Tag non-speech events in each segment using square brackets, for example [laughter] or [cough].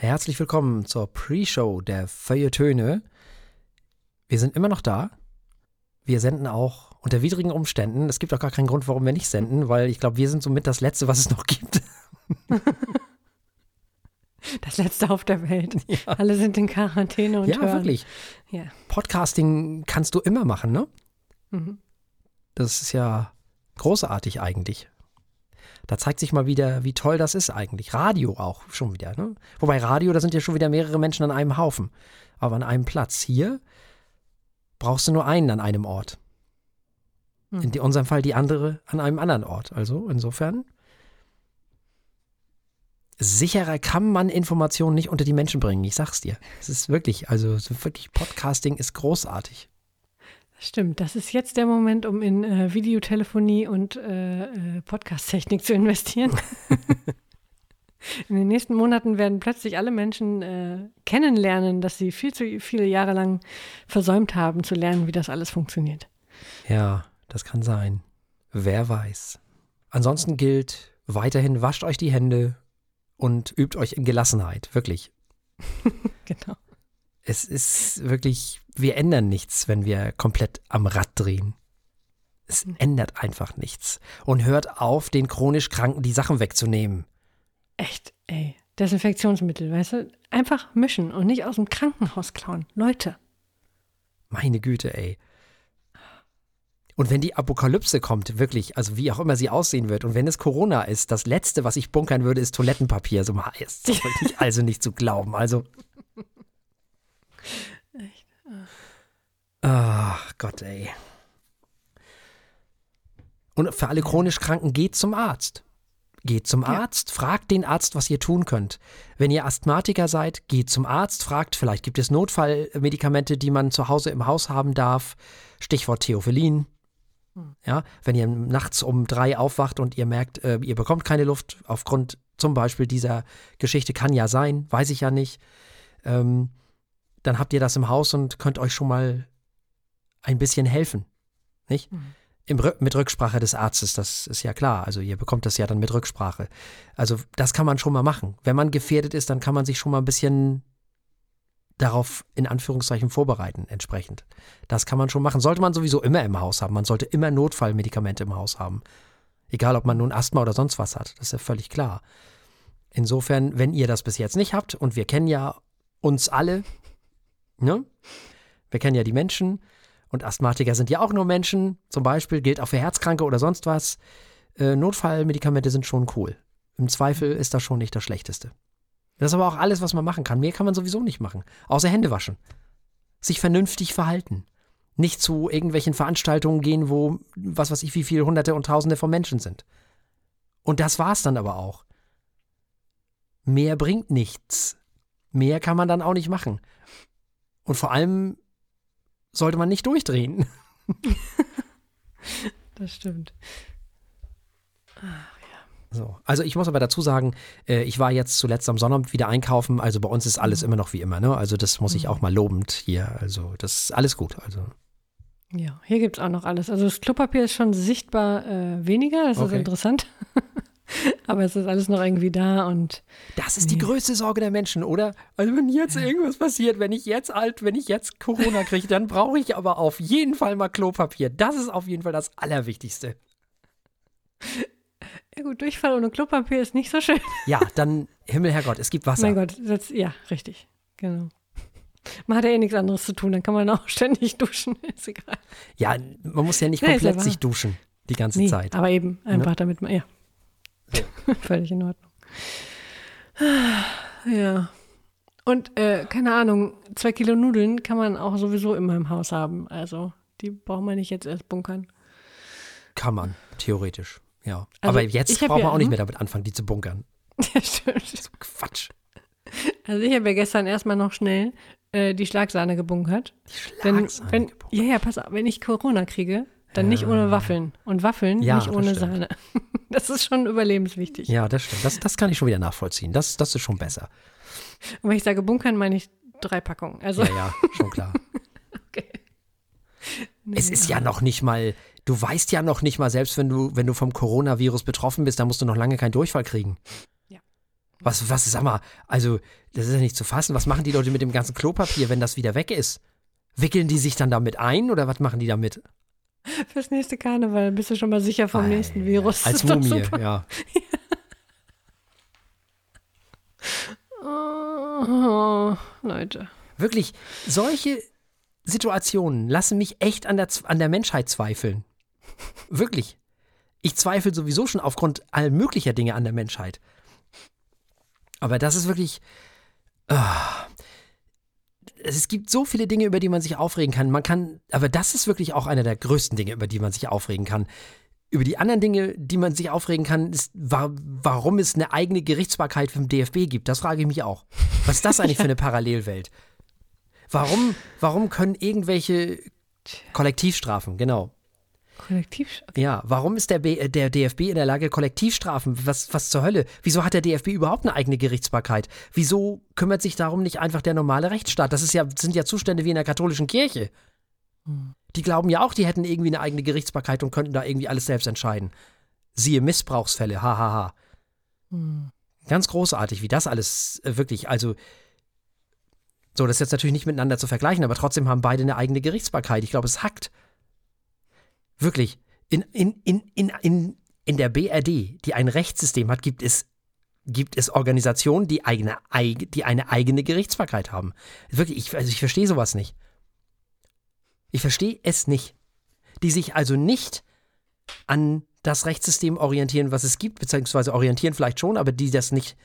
Herzlich willkommen zur Pre-Show der Feuilletöne. Wir sind immer noch da. Wir senden auch unter widrigen Umständen. Es gibt auch gar keinen Grund, warum wir nicht senden, weil ich glaube, wir sind somit das Letzte, was es noch gibt. [laughs] Das Letzte auf der Welt. Ja. Alle sind in Quarantäne und Ja, hören. wirklich. Ja. Podcasting kannst du immer machen, ne? Mhm. Das ist ja großartig eigentlich. Da zeigt sich mal wieder, wie toll das ist eigentlich. Radio auch schon wieder. Ne? Wobei Radio, da sind ja schon wieder mehrere Menschen an einem Haufen. Aber an einem Platz. Hier brauchst du nur einen an einem Ort. Hm. In unserem Fall die andere an einem anderen Ort. Also insofern. Sicherer kann man Informationen nicht unter die Menschen bringen. Ich sag's dir. Es ist wirklich, also wirklich, Podcasting ist großartig. Stimmt, das ist jetzt der Moment, um in äh, Videotelefonie und äh, äh, Podcast-Technik zu investieren. [laughs] in den nächsten Monaten werden plötzlich alle Menschen äh, kennenlernen, dass sie viel zu viele Jahre lang versäumt haben, zu lernen, wie das alles funktioniert. Ja, das kann sein. Wer weiß. Ansonsten gilt weiterhin, wascht euch die Hände und übt euch in Gelassenheit. Wirklich. [laughs] Genau. Es ist wirklich, wir ändern nichts, wenn wir komplett am Rad drehen. Es ändert einfach nichts. Und hört auf, den chronisch Kranken die Sachen wegzunehmen. Echt, ey. Desinfektionsmittel, weißt du? Einfach mischen und nicht aus dem Krankenhaus klauen. Leute. Meine Güte, ey. Und wenn die Apokalypse kommt, wirklich, also wie auch immer sie aussehen wird, und wenn es Corona ist, das Letzte, was ich bunkern würde, ist Toilettenpapier. So mal, ist [laughs] also nicht zu glauben. Also. Ach Gott, ey. Und für alle chronisch Kranken, geht zum Arzt. Geht zum Arzt, fragt den Arzt, was ihr tun könnt. Wenn ihr Asthmatiker seid, geht zum Arzt, fragt, vielleicht gibt es Notfallmedikamente, die man zu Hause im Haus haben darf. Stichwort Theophyllin. Ja, wenn ihr nachts um drei aufwacht und ihr merkt, äh, ihr bekommt keine Luft aufgrund zum Beispiel dieser Geschichte, kann ja sein, weiß ich ja nicht, ähm, dann habt ihr das im Haus und könnt euch schon mal ein bisschen helfen. Nicht? Mhm. Im, mit Rücksprache des Arztes, das ist ja klar. Also ihr bekommt das ja dann mit Rücksprache. Also das kann man schon mal machen. Wenn man gefährdet ist, dann kann man sich schon mal ein bisschen darauf in Anführungszeichen vorbereiten, entsprechend. Das kann man schon machen. Sollte man sowieso immer im Haus haben. Man sollte immer Notfallmedikamente im Haus haben. Egal, ob man nun Asthma oder sonst was hat. Das ist ja völlig klar. Insofern, wenn ihr das bis jetzt nicht habt, und wir kennen ja uns alle, ne? Wir kennen ja die Menschen und Asthmatiker sind ja auch nur Menschen. Zum Beispiel gilt auch für Herzkranke oder sonst was. Äh, Notfallmedikamente sind schon cool. Im Zweifel ist das schon nicht das Schlechteste. Das ist aber auch alles, was man machen kann. Mehr kann man sowieso nicht machen. Außer Hände waschen. Sich vernünftig verhalten. Nicht zu irgendwelchen Veranstaltungen gehen, wo was weiß ich, wie viele Hunderte und Tausende von Menschen sind. Und das war's dann aber auch. Mehr bringt nichts. Mehr kann man dann auch nicht machen. Und vor allem sollte man nicht durchdrehen. [laughs] Das stimmt. So. Also ich muss aber dazu sagen, äh, ich war jetzt zuletzt am Sonnabend wieder einkaufen, also bei uns ist alles immer noch wie immer, ne? Also das muss ich auch mal lobend hier. Also das ist alles gut. Also Ja, hier gibt es auch noch alles. Also das Klopapier ist schon sichtbar äh, weniger, das ist Okay. interessant. [laughs] [laughs] Aber es ist alles noch irgendwie da und das ist die größte Sorge der Menschen, oder? Also wenn jetzt irgendwas passiert, wenn ich jetzt alt, wenn ich jetzt Corona kriege, dann brauche ich aber auf jeden Fall mal Klopapier. Das ist auf jeden Fall das Allerwichtigste. [laughs] ja gut, Durchfall ohne Klopapier ist nicht so schön. Ja, dann Himmel, Herrgott, es gibt Wasser. Mein Gott, das, ja, richtig. Genau. Man hat ja eh nichts anderes zu tun, dann kann man auch [laughs] ständig duschen, ist egal. Ja, man muss ja nicht Nee, ist ja komplett sich duschen die ganze Nee, Zeit. aber eben, einfach damit man, ja. [laughs] Völlig in Ordnung. Ja. Und äh, keine Ahnung, zwei Kilo Nudeln kann man auch sowieso immer im Haus haben. Also die braucht man nicht jetzt erst bunkern. Kann man, theoretisch. Ja. Also, aber jetzt braucht man ja- auch nicht hm? mehr damit anfangen, die zu bunkern. [laughs] Ja, stimmt. Quatsch. Also ich habe ja gestern erstmal noch schnell äh, die Schlagsahne gebunkert. Die Wenn, Schlagsahne wenn, gebunkert. ja, ja, pass auf, wenn ich Corona kriege, dann nicht ohne Waffeln. Und Waffeln Ja, nicht ohne. Sahne. [laughs] Das ist schon überlebenswichtig. Ja, das stimmt. Das, das kann ich schon wieder nachvollziehen. Das, das ist schon besser. Und wenn ich sage bunkern, meine ich drei Packungen. Also, Ja, ja, schon klar. [laughs] okay. Es ist ja noch nicht mal, du weißt ja noch nicht mal, selbst wenn du, wenn du vom Coronavirus betroffen bist, dann musst du noch lange keinen Durchfall kriegen. Was, was, sag mal, also, das ist ja nicht zu fassen. Was machen die Leute mit dem ganzen Klopapier, wenn das wieder weg ist? Wickeln die sich dann damit ein oder was machen die damit? [laughs] Fürs nächste Karneval bist du schon mal sicher vom Ei, nächsten Virus. Als [laughs] Mumie, ja. Oh, [laughs] Leute. Wirklich, solche Situationen lassen mich echt an der, an der Menschheit zweifeln. Wirklich. Ich zweifle sowieso schon aufgrund all möglicher Dinge an der Menschheit. Aber das ist wirklich. ah. Es gibt so viele Dinge, über die man sich aufregen kann. Man kann, aber das ist wirklich auch einer der größten Dinge, über die man sich aufregen kann. Über die anderen Dinge, die man sich aufregen kann, ist, wa warum es eine eigene Gerichtsbarkeit vom DFB gibt. Das frage ich mich auch. Was ist das eigentlich für eine [laughs] Parallelwelt? Warum, warum können irgendwelche Kollektivstrafen, genau. Kollektiv. Ja, warum ist der, B, äh, der DFB in der Lage, Kollektivstrafen? Was, was zur Hölle? Wieso hat der DFB überhaupt eine eigene Gerichtsbarkeit? Wieso kümmert sich darum nicht einfach der normale Rechtsstaat? Das ist ja, sind ja Zustände wie in der katholischen Kirche. Die glauben ja auch, die hätten irgendwie eine eigene Gerichtsbarkeit und könnten da irgendwie alles selbst entscheiden. Siehe Missbrauchsfälle, hahaha. Ganz großartig, wie das alles äh, wirklich, also so, das ist jetzt natürlich nicht miteinander zu vergleichen, aber trotzdem haben beide eine eigene Gerichtsbarkeit. Ich glaube, es hackt. Wirklich. In, in, in, in, in, in der BRD, die ein Rechtssystem hat, gibt es, gibt es Organisationen, die, eigene, eig- die eine eigene Gerichtsbarkeit haben. Wirklich, ich, also ich verstehe sowas nicht. Ich verstehe es nicht. Die sich also nicht an das Rechtssystem orientieren, was es gibt, beziehungsweise orientieren vielleicht schon, aber die das nicht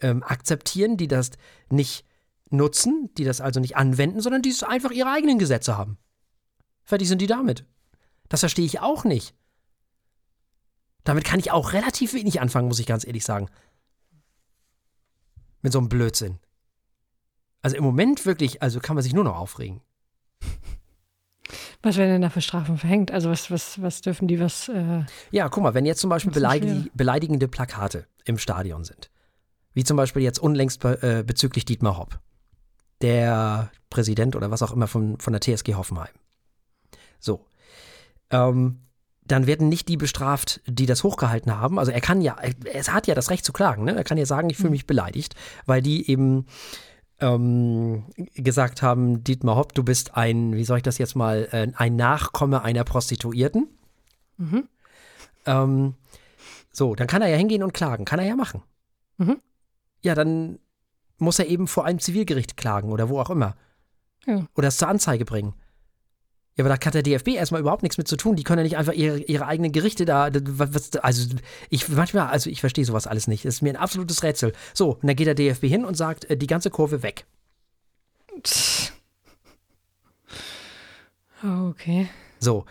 ähm, akzeptieren, die das nicht nutzen, die das also nicht anwenden, sondern die einfach ihre eigenen Gesetze haben. Fertig sind die damit. Das verstehe ich auch nicht. Damit kann ich auch relativ wenig anfangen, muss ich ganz ehrlich sagen. Mit so einem Blödsinn. Also im Moment wirklich, also kann man sich nur noch aufregen. [laughs] Was werden denn da für Strafen verhängt? Also was, was, was dürfen die was äh, Ja, guck mal, wenn jetzt zum Beispiel beleidig beleidigende Plakate im Stadion sind, wie zum Beispiel jetzt unlängst be äh, bezüglich Dietmar Hopp, der Präsident oder was auch immer von, von der TSG Hoffenheim. So. Ähm, dann werden nicht die bestraft, die das hochgehalten haben. Also er kann ja, er, hat ja das Recht zu klagen, ne? Er kann ja sagen, ich fühle mich beleidigt, weil die eben ähm, gesagt haben, Dietmar Hopp, du bist ein, wie soll ich das jetzt mal, äh, ein Nachkomme einer Prostituierten. Ähm, so, dann kann er ja hingehen und klagen. Kann er ja machen. Mhm. Ja, dann muss er eben vor einem Zivilgericht klagen oder wo auch immer. Ja. Oder es zur Anzeige bringen. Ja, aber da hat der DFB erstmal überhaupt nichts mit zu tun. Die können ja nicht einfach ihre, ihre eigenen Gerichte da. Was, also, ich manchmal, also ich verstehe sowas alles nicht. Das ist mir ein absolutes Rätsel. So, und dann geht der DFB hin und sagt, äh, die ganze Kurve weg. Oh, okay. So.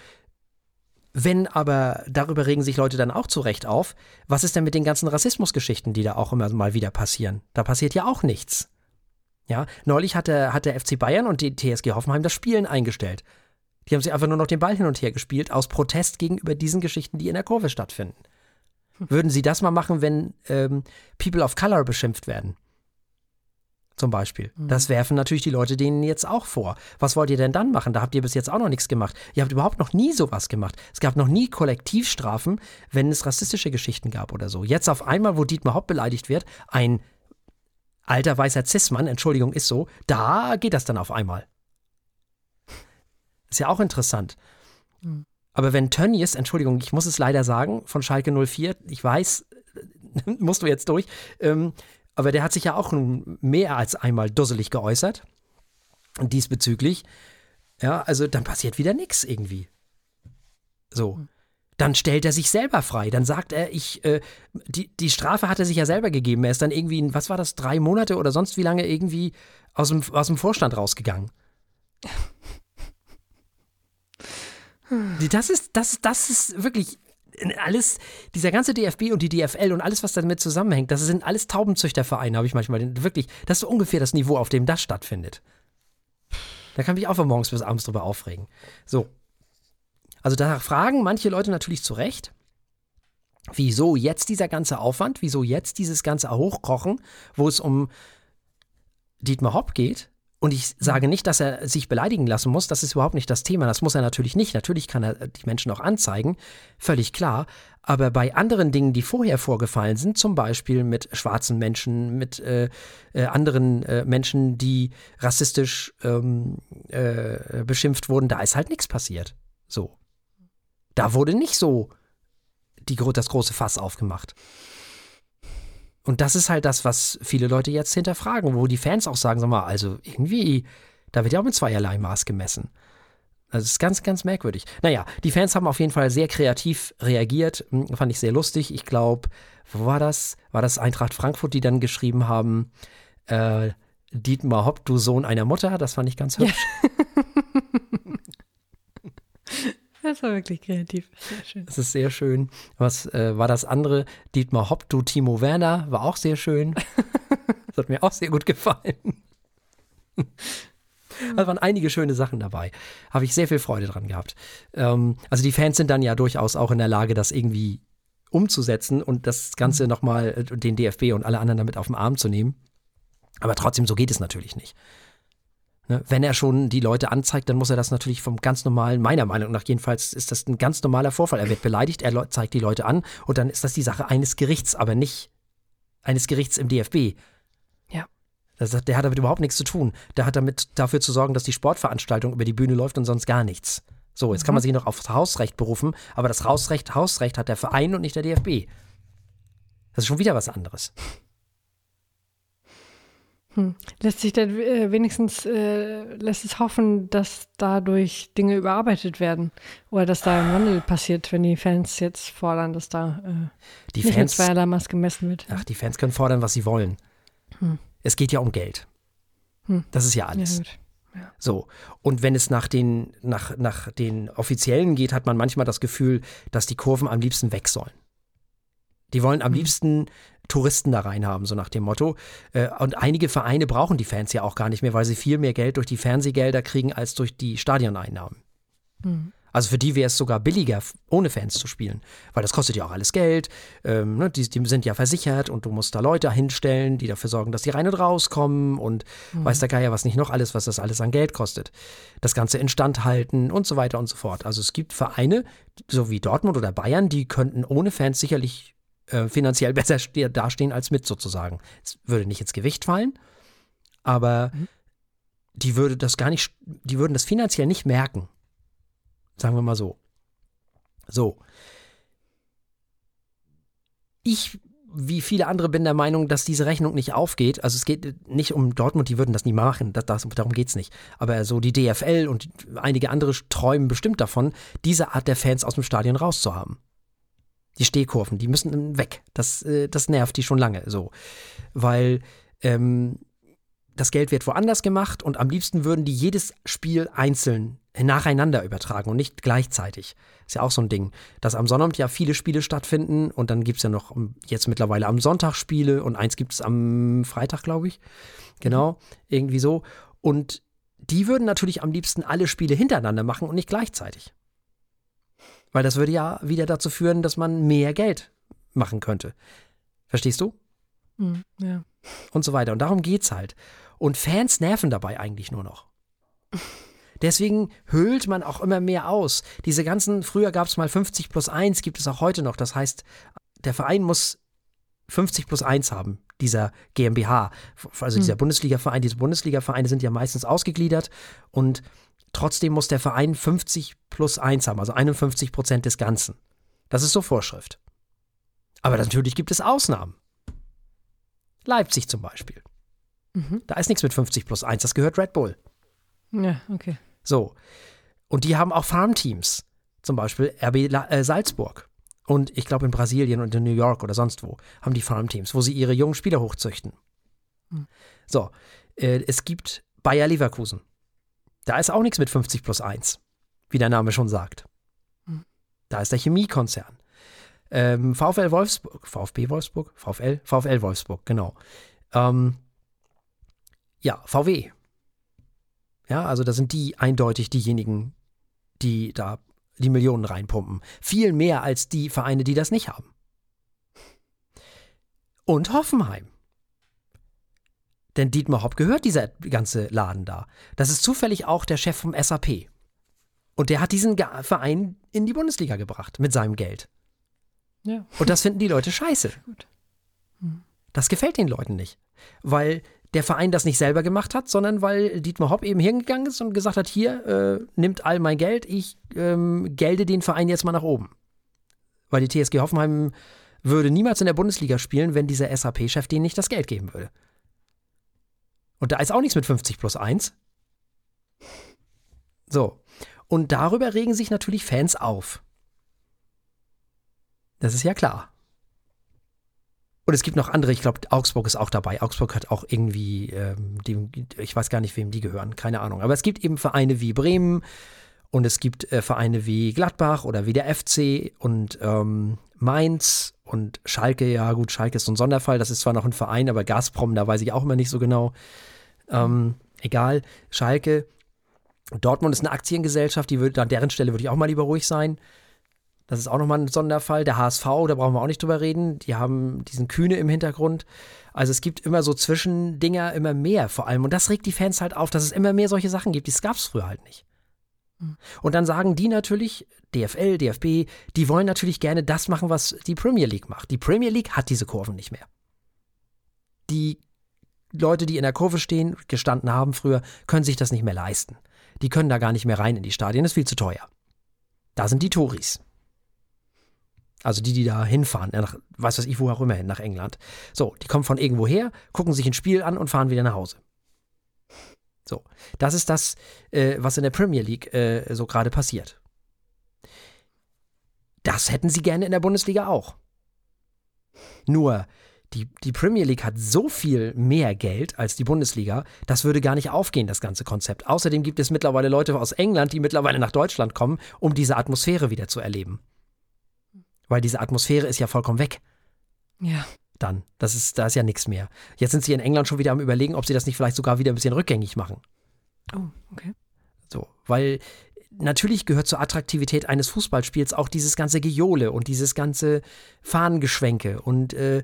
Wenn aber, darüber regen sich Leute dann auch zu Recht auf, was ist denn mit den ganzen Rassismusgeschichten, die da auch immer mal wieder passieren? Da passiert ja auch nichts. Ja, neulich hat der, hat der FC Bayern und die TSG Hoffenheim das Spielen eingestellt. Die haben sich einfach nur noch den Ball hin und her gespielt, aus Protest gegenüber diesen Geschichten, die in der Kurve stattfinden. Würden sie das mal machen, wenn ähm, People of Color beschimpft werden? Zum Beispiel. Das werfen natürlich die Leute denen jetzt auch vor. Was wollt ihr denn dann machen? Da habt ihr bis jetzt auch noch nichts gemacht. Ihr habt überhaupt noch nie sowas gemacht. Es gab noch nie Kollektivstrafen, wenn es rassistische Geschichten gab oder so. Jetzt auf einmal, wo Dietmar Hopp beleidigt wird, ein alter weißer Cis-Mann, Entschuldigung, ist so, da geht das dann auf einmal. Ist ja auch interessant. Aber wenn Tönnies, Entschuldigung, ich muss es leider sagen, von Schalke 04, ich weiß, [laughs] musst du jetzt durch, ähm, aber der hat sich ja auch nun mehr als einmal dusselig geäußert. Und diesbezüglich, ja, also dann passiert wieder nichts irgendwie. So. Dann stellt er sich selber frei. Dann sagt er, ich, äh, die, die Strafe hat er sich ja selber gegeben. Er ist dann irgendwie, was war das, drei Monate oder sonst wie lange irgendwie aus dem, aus dem Vorstand rausgegangen. [laughs] Das ist, das, das ist wirklich alles, dieser ganze DFB und die DFL und alles, was damit zusammenhängt, das sind alles Taubenzüchtervereine, habe ich manchmal wirklich, das ist so ungefähr das Niveau, auf dem das stattfindet. Da kann mich auch von morgens bis abends drüber aufregen. So. Also da fragen manche Leute natürlich zu Recht, wieso jetzt dieser ganze Aufwand, wieso jetzt dieses ganze Hochkochen, wo es um Dietmar Hopp geht Und ich sage nicht, dass er sich beleidigen lassen muss, das ist überhaupt nicht das Thema, das muss er natürlich nicht. Natürlich kann er die Menschen auch anzeigen, völlig klar. Aber bei anderen Dingen, die vorher vorgefallen sind, zum Beispiel mit schwarzen Menschen, mit äh, äh, anderen äh, Menschen, die rassistisch ähm, äh, beschimpft wurden, da ist halt nichts passiert. So. Da wurde nicht so die, das große Fass aufgemacht. Und das ist halt das, was viele Leute jetzt hinterfragen, wo die Fans auch sagen, sag mal, also irgendwie, da wird ja auch mit zweierlei Maß gemessen. Es ist ganz, ganz merkwürdig. Naja, die Fans haben auf jeden Fall sehr kreativ reagiert. Hm, fand ich sehr lustig. Ich glaube, wo war das? War das Eintracht Frankfurt, die dann geschrieben haben, äh, Dietmar Hopp, du Sohn einer Mutter? Das fand ich ganz hübsch. Ja. [laughs] Das war wirklich kreativ. Sehr schön. Das ist sehr schön. Was äh, war das andere? Dietmar Hopp, du Timo Werner, war auch sehr schön. [laughs] das hat mir auch sehr gut gefallen. Da waren einige schöne Sachen dabei. Habe ich sehr viel Freude dran gehabt. Ähm, also die Fans sind dann ja durchaus auch in der Lage, das irgendwie umzusetzen und das Ganze mhm. nochmal, äh, den DFB und alle anderen damit auf den Arm zu nehmen. Aber trotzdem, so geht es natürlich nicht. Ne? Wenn er schon die Leute anzeigt, dann muss er das natürlich vom ganz normalen, meiner Meinung nach jedenfalls, ist das ein ganz normaler Vorfall. Er wird beleidigt, er zeigt die Leute an und dann ist das die Sache eines Gerichts, aber nicht eines Gerichts im DFB. Ja. Das, der hat damit überhaupt nichts zu tun. Der hat damit dafür zu sorgen, dass die Sportveranstaltung über die Bühne läuft und sonst gar nichts. So, jetzt mhm. kann man sich noch aufs Hausrecht berufen, aber das Hausrecht, Hausrecht hat der Verein und nicht der DFB. Das ist schon wieder was anderes. Hm. Lässt sich denn äh, wenigstens, äh, lässt es hoffen, dass dadurch Dinge überarbeitet werden oder dass da ein Wandel passiert, wenn die Fans jetzt fordern, dass da äh, die nicht Fans, mit zweierlei Maß gemessen wird. Ach, die Fans können fordern, was sie wollen. Hm. Es geht ja um Geld. Hm. Das ist ja alles. Ja, ja. So. Und wenn es nach den, nach, nach den Offiziellen geht, hat man manchmal das Gefühl, dass die Kurven am liebsten weg sollen. Die wollen am hm. liebsten Touristen da reinhaben, so nach dem Motto. Äh, und einige Vereine brauchen die Fans ja auch gar nicht mehr, weil sie viel mehr Geld durch die Fernsehgelder kriegen als durch die Stadioneinnahmen. Mhm. Also für die wäre es sogar billiger, ohne Fans zu spielen, weil das kostet ja auch alles Geld. Ähm, ne, die, die, sind ja versichert und du musst da Leute hinstellen, die dafür sorgen, dass die rein und rauskommen und mhm. weiß der Geier was nicht noch alles, was das alles an Geld kostet. Das Ganze instand halten und so weiter und so fort. Also es gibt Vereine, so wie Dortmund oder Bayern, die könnten ohne Fans sicherlich äh, finanziell [laughs] besser dastehen als mit sozusagen. Es würde nicht ins Gewicht fallen, aber mhm. die würde das gar nicht, die würden das finanziell nicht merken. Sagen wir mal so. So. Ich, wie viele andere, bin der Meinung, dass diese Rechnung nicht aufgeht. Also es geht nicht um Dortmund, die würden das nie machen. Das, das, darum geht es nicht. Aber so die DFL und einige andere träumen bestimmt davon, diese Art der Fans aus dem Stadion rauszuhaben. Die Stehkurven, die müssen weg. Das, äh, das nervt die schon lange so. Weil ähm, das Geld wird woanders gemacht und am liebsten würden die jedes Spiel einzeln nacheinander übertragen und nicht gleichzeitig. Ist ja auch so ein Ding, dass am Sonnabend ja viele Spiele stattfinden und dann gibt es ja noch jetzt mittlerweile am Sonntag Spiele und eins gibt es am Freitag, glaube ich. Genau, irgendwie so. Und die würden natürlich am liebsten alle Spiele hintereinander machen und nicht gleichzeitig. Weil das würde ja wieder dazu führen, dass man mehr Geld machen könnte. Verstehst du? Mhm, ja. Und so weiter. Und darum geht's halt. Und Fans nerven dabei eigentlich nur noch. Deswegen höhlt man auch immer mehr aus. Diese ganzen, früher gab es mal 50 plus 1, gibt es auch heute noch. Das heißt, der Verein muss 50 plus 1 haben, dieser GmbH. Also dieser hm. Bundesliga-Verein. Diese Bundesliga-Vereine sind ja meistens ausgegliedert und Trotzdem muss der Verein 50 plus 1 haben, also 51 Prozent des Ganzen. Das ist so Vorschrift. Aber natürlich gibt es Ausnahmen. Leipzig zum Beispiel. Mhm. Da ist nichts mit 50 plus 1, das gehört Red Bull. Ja, okay. So. Und die haben auch Farmteams. Zum Beispiel RB äh, Salzburg. Und ich glaube in Brasilien und in New York oder sonst wo haben die Farmteams, wo sie ihre jungen Spieler hochzüchten. Mhm. So. Äh, es gibt Bayer Leverkusen. Da ist auch nichts mit 50 plus 1, wie der Name schon sagt. Hm. Da ist der Chemiekonzern. Ähm, VfL Wolfsburg, VfB Wolfsburg, VfL, VfL Wolfsburg, genau. Ähm, ja, VW. Ja, also da sind die eindeutig diejenigen, die da die Millionen reinpumpen. Viel mehr als die Vereine, die das nicht haben. Und Hoffenheim. Denn Dietmar Hopp gehört dieser ganze Laden da. Das ist zufällig auch der Chef vom SAP. Und der hat diesen Verein in die Bundesliga gebracht mit seinem Geld. Ja. Und das finden die Leute scheiße. Das gefällt den Leuten nicht. Weil der Verein das nicht selber gemacht hat, sondern weil Dietmar Hopp eben hingegangen ist und gesagt hat, hier, äh, nimmt all mein Geld, ich ähm, gelde den Verein jetzt mal nach oben. Weil die TSG Hoffenheim würde niemals in der Bundesliga spielen, wenn dieser SAP-Chef denen nicht das Geld geben würde. Und da ist auch nichts mit 50 plus 1. So. Und darüber regen sich natürlich Fans auf. Das ist ja klar. Und es gibt noch andere, ich glaube, Augsburg ist auch dabei. Augsburg hat auch irgendwie, ähm, die, ich weiß gar nicht, wem die gehören, keine Ahnung. Aber es gibt eben Vereine wie Bremen und es gibt äh, Vereine wie Gladbach oder wie der FC und ähm, Mainz und Schalke. Ja, gut, Schalke ist so ein Sonderfall. Das ist zwar noch ein Verein, aber Gazprom, da weiß ich auch immer nicht so genau. Ähm, egal, Schalke. Dortmund ist eine Aktiengesellschaft, die würde, an deren Stelle würde ich auch mal lieber ruhig sein. Das ist auch nochmal ein Sonderfall. Der HSV, da brauchen wir auch nicht drüber reden. Die haben diesen Kühne im Hintergrund. Also es gibt immer so Zwischendinger, immer mehr vor allem. Und das regt die Fans halt auf, dass es immer mehr solche Sachen gibt. Das gab es früher halt nicht. Hm. Und dann sagen die natürlich, DFL, DFB, die wollen natürlich gerne das machen, was die Premier League macht. Die Premier League hat diese Kurven nicht mehr. Die Leute, die in der Kurve stehen, gestanden haben früher, können sich das nicht mehr leisten. Die können da gar nicht mehr rein in die Stadien, das ist viel zu teuer. Da sind die Touris. Also die, die da hinfahren, nach, weiß was ich, wo auch immer hin, nach England. So, die kommen von irgendwo her, gucken sich ein Spiel an und fahren wieder nach Hause. So, das ist das, äh, was in der Premier League äh, so gerade passiert. Das hätten sie gerne in der Bundesliga auch. Nur, die, die Premier League hat so viel mehr Geld als die Bundesliga, das würde gar nicht aufgehen, das ganze Konzept. Außerdem gibt es mittlerweile Leute aus England, die mittlerweile nach Deutschland kommen, um diese Atmosphäre wieder zu erleben. Weil diese Atmosphäre ist ja vollkommen weg. Ja. Dann. Das ist, da ist ja nichts mehr. Jetzt sind sie in England schon wieder am überlegen, ob sie das nicht vielleicht sogar wieder ein bisschen rückgängig machen. Oh, okay. So, weil natürlich gehört zur Attraktivität eines Fußballspiels auch dieses ganze Gejohle und dieses ganze Fahnengeschwenke und äh,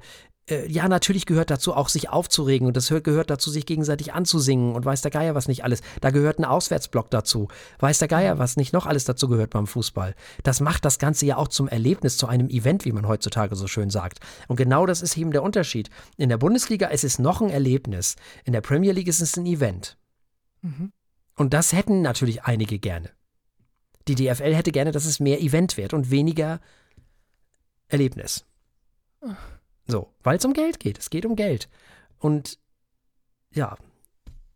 äh, ja, natürlich gehört dazu auch, sich aufzuregen und das gehört dazu, sich gegenseitig anzusingen und weiß der Geier was nicht alles. Da gehört ein Auswärtsblock dazu. Weiß der Geier was nicht noch alles dazu gehört beim Fußball. Das macht das Ganze ja auch zum Erlebnis, zu einem Event, wie man heutzutage so schön sagt. Und genau das ist eben der Unterschied. In der Bundesliga ist es noch ein Erlebnis. In der Premier League ist es ein Event. Mhm. Und das hätten natürlich einige gerne. Die DFL hätte gerne, dass es mehr Event wird und weniger Erlebnis. So, weil es um Geld geht. Es geht um Geld. Und ja,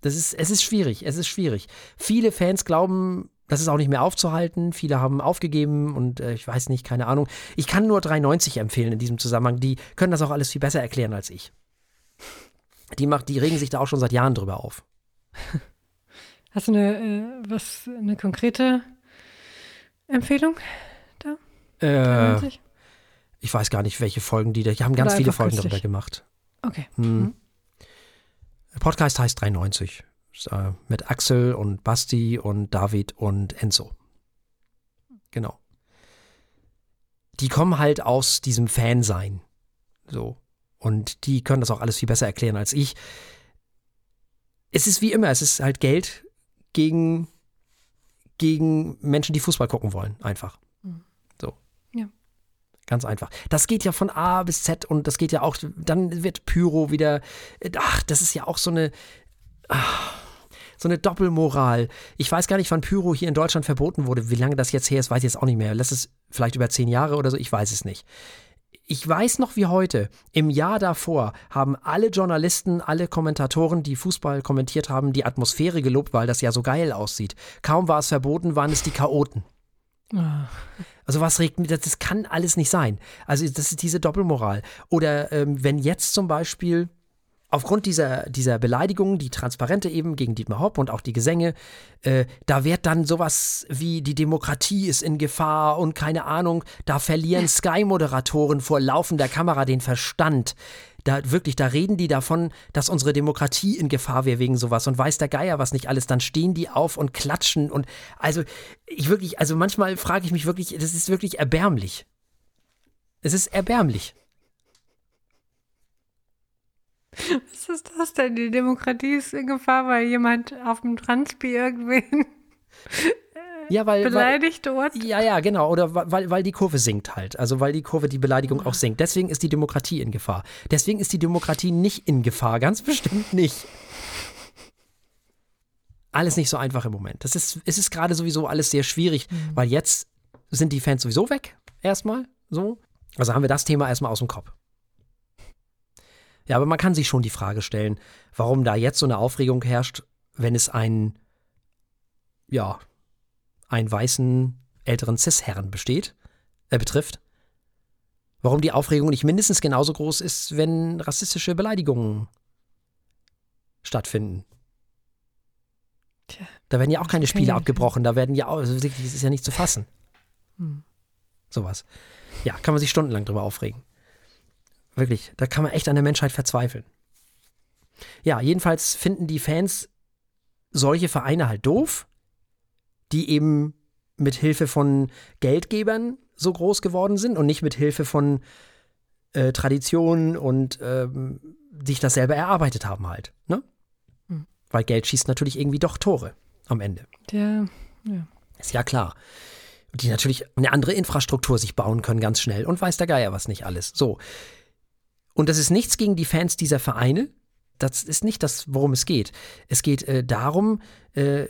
das ist, es ist schwierig. Es ist schwierig. Viele Fans glauben, das ist auch nicht mehr aufzuhalten. Viele haben aufgegeben und äh, ich weiß nicht, keine Ahnung. Ich kann nur 390 empfehlen in diesem Zusammenhang. Die können das auch alles viel besser erklären als ich. Die, macht, die regen sich da auch schon seit Jahren drüber auf. [laughs] Hast du eine, äh, was, eine konkrete Empfehlung da? Äh, ich weiß gar nicht, welche Folgen die da. Die haben ganz viele Folgen günstig. darüber gemacht. Okay. Hm. Mhm. Podcast heißt 93. Äh, mit Axel und Basti und David und Enzo. Genau. Die kommen halt aus diesem Fansein. So. Und die können das auch alles viel besser erklären als ich. Es ist wie immer, es ist halt Geld gegen, gegen Menschen, die Fußball gucken wollen, einfach. Ganz einfach. Das geht ja von A bis Z und das geht ja auch, dann wird Pyro wieder, ach, das ist ja auch so eine, ach, so eine Doppelmoral. Ich weiß gar nicht, wann Pyro hier in Deutschland verboten wurde. Wie lange das jetzt her ist, weiß ich jetzt auch nicht mehr. Lass es vielleicht über zehn Jahre oder so, ich weiß es nicht. Ich weiß noch wie heute, im Jahr davor haben alle Journalisten, alle Kommentatoren, die Fußball kommentiert haben, die Atmosphäre gelobt, weil das ja so geil aussieht. Kaum war es verboten, waren es die Chaoten. Ah. Also was regt mich, das, das kann alles nicht sein. Also das ist diese Doppelmoral. Oder ähm, wenn jetzt zum Beispiel aufgrund dieser, dieser Beleidigungen, die Transparente eben gegen Dietmar Hopp und auch die Gesänge, äh, da wird dann sowas wie die Demokratie ist in Gefahr und keine Ahnung, da verlieren [laughs] Sky-Moderatoren vor laufender Kamera den Verstand da wirklich, da reden die davon, dass unsere Demokratie in Gefahr wäre wegen sowas und weiß der Geier was nicht alles, dann stehen die auf und klatschen und also ich wirklich, also manchmal frage ich mich wirklich, das ist wirklich erbärmlich. Es ist erbärmlich. [laughs] Was ist das denn? Die Demokratie ist in Gefahr, weil jemand auf dem Transpi irgendwen ja, weil, beleidigt dort. Ja, ja, genau. Oder weil, weil die Kurve sinkt halt. Also weil die Kurve die Beleidigung auch sinkt. Deswegen ist die Demokratie in Gefahr. Deswegen ist die Demokratie nicht in Gefahr. Ganz bestimmt nicht. Alles nicht so einfach im Moment. Das ist, es ist gerade sowieso alles sehr schwierig, mhm. weil jetzt sind die Fans sowieso weg. Erstmal. So. Also haben wir das Thema erstmal aus dem Kopf. Ja, aber man kann sich schon die Frage stellen, warum da jetzt so eine Aufregung herrscht, wenn es einen, ja, einen weißen älteren Cis-Herren besteht, äh, betrifft. Warum die Aufregung nicht mindestens genauso groß ist, wenn rassistische Beleidigungen stattfinden. Tja, da werden ja auch keine Spiele abgebrochen, da werden ja auch, also das ist ja nicht zu fassen. Hm. Sowas. Ja, kann man sich stundenlang drüber aufregen. Wirklich, da kann man echt an der Menschheit verzweifeln. Ja, jedenfalls finden die Fans solche Vereine halt doof, die eben mit Hilfe von Geldgebern so groß geworden sind und nicht mit Hilfe von äh, Traditionen und ähm, sich das selber erarbeitet haben halt. Ne? Hm. Weil Geld schießt natürlich irgendwie doch Tore am Ende. Ja, ja. Ist ja klar. Die natürlich eine andere Infrastruktur sich bauen können ganz schnell und weiß der Geier was nicht alles. So. Und das ist nichts gegen die Fans dieser Vereine. Das ist nicht das, worum es geht. Es geht äh, darum, äh,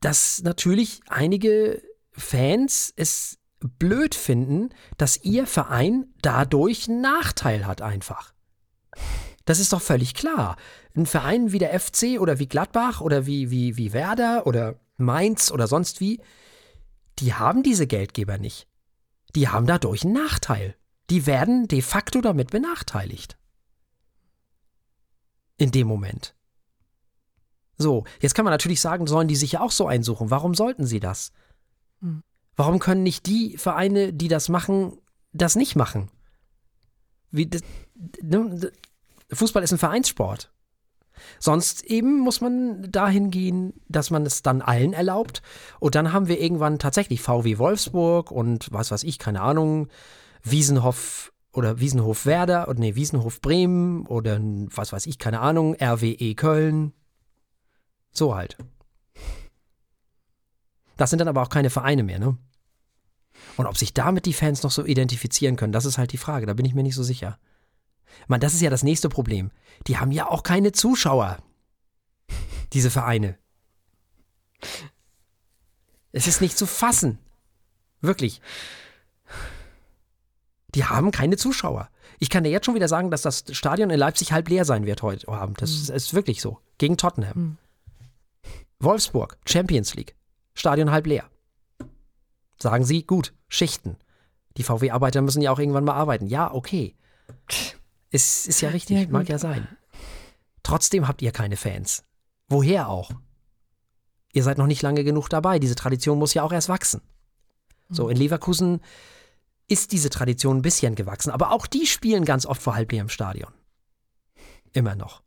dass natürlich einige Fans es blöd finden, dass ihr Verein dadurch einen Nachteil hat einfach. Das ist doch völlig klar. Ein Verein wie der FC oder wie Gladbach oder wie, wie, wie Werder oder Mainz oder sonst wie, die haben diese Geldgeber nicht. Die haben dadurch einen Nachteil die werden de facto damit benachteiligt. In dem Moment. So, jetzt kann man natürlich sagen, sollen die sich ja auch so einsuchen. Warum sollten sie das? Hm. Warum können nicht die Vereine, die das machen, das nicht machen? Wie, das, ne, Fußball ist ein Vereinssport. Sonst eben muss man dahin gehen, dass man es dann allen erlaubt. Und dann haben wir irgendwann tatsächlich VW Wolfsburg und was weiß ich, keine Ahnung, Wiesenhof oder Wiesenhof Werder oder nee, Wiesenhof Bremen oder was weiß ich, keine Ahnung, RWE Köln. So halt. Das sind dann aber auch keine Vereine mehr, ne? Und ob sich damit die Fans noch so identifizieren können, das ist halt die Frage, da bin ich mir nicht so sicher. Man, das ist ja das nächste Problem. Die haben ja auch keine Zuschauer. Diese Vereine. Es ist nicht zu fassen. Wirklich. Die haben keine Zuschauer. Ich kann dir jetzt schon wieder sagen, dass das Stadion in Leipzig halb leer sein wird heute Abend. Das mhm. ist wirklich so. Gegen Tottenham. Mhm. Wolfsburg, Champions League. Stadion halb leer. Sagen sie, gut, Schichten. Die VW-Arbeiter müssen ja auch irgendwann mal arbeiten. Ja, okay. Es ist ja richtig, ja, mag ja sein. Trotzdem habt ihr keine Fans. Woher auch? Ihr seid noch nicht lange genug dabei. Diese Tradition muss ja auch erst wachsen. So, in Leverkusen ist diese Tradition ein bisschen gewachsen, aber auch die spielen ganz oft vor halb leerem Stadion. Immer noch.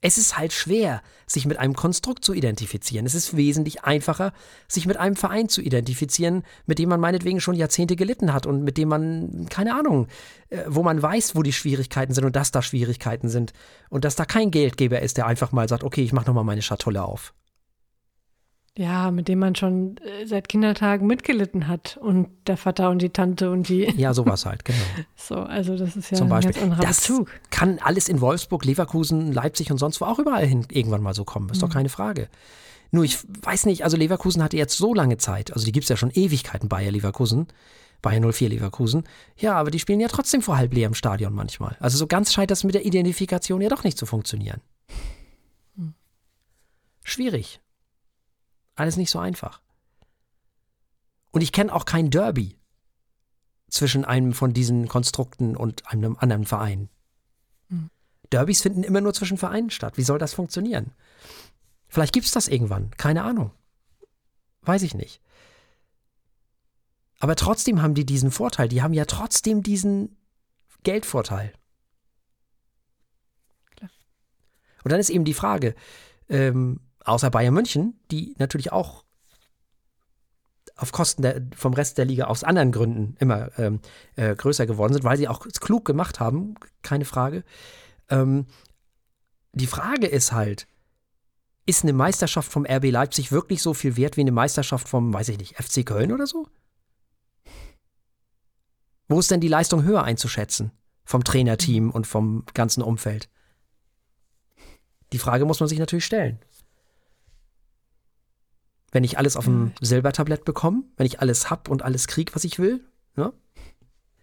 Es ist halt schwer, sich mit einem Konstrukt zu identifizieren. Es ist wesentlich einfacher, sich mit einem Verein zu identifizieren, mit dem man meinetwegen schon Jahrzehnte gelitten hat und mit dem man, keine Ahnung, äh, wo man weiß, wo die Schwierigkeiten sind und dass da Schwierigkeiten sind und dass da kein Geldgeber ist, der einfach mal sagt, okay, ich mache nochmal meine Schatulle auf. Ja, mit dem man schon äh, seit Kindertagen mitgelitten hat und der Vater und die Tante und die. Ja, sowas halt, genau. [laughs] So, also das ist ja Zum Beispiel. ein ganz das Bezug. kann alles in Wolfsburg, Leverkusen, Leipzig und sonst wo auch überall hin irgendwann mal so kommen. Ist mhm. doch keine Frage. Nur ich weiß nicht, also Leverkusen hatte jetzt so lange Zeit, also die gibt es ja schon Ewigkeiten, Bayer Leverkusen, Bayer 04 Leverkusen. Ja, aber die spielen ja trotzdem vor halb leer im Stadion manchmal. Also so ganz scheint das mit der Identifikation ja doch nicht zu funktionieren. Mhm. Schwierig. Alles nicht so einfach. Und ich kenne auch kein Derby zwischen einem von diesen Konstrukten und einem anderen Verein. Mhm. Derbys finden immer nur zwischen Vereinen statt. Wie soll das funktionieren? Vielleicht gibt es das irgendwann. Keine Ahnung. Weiß ich nicht. Aber trotzdem haben die diesen Vorteil. Die haben ja trotzdem diesen Geldvorteil. Klar. Und dann ist eben die Frage, ähm, außer Bayern München, die natürlich auch auf Kosten der, vom Rest der Liga aus anderen Gründen immer ähm, äh, größer geworden sind, weil sie auch klug gemacht haben, keine Frage. Ähm, die Frage ist halt, ist eine Meisterschaft vom RB Leipzig wirklich so viel wert wie eine Meisterschaft vom, weiß ich nicht, FC Köln oder so? Wo ist denn die Leistung höher einzuschätzen? Vom Trainerteam und vom ganzen Umfeld? Die Frage muss man sich natürlich stellen. Wenn ich alles auf dem Silbertablett bekomme, wenn ich alles hab und alles krieg, was ich will, ne?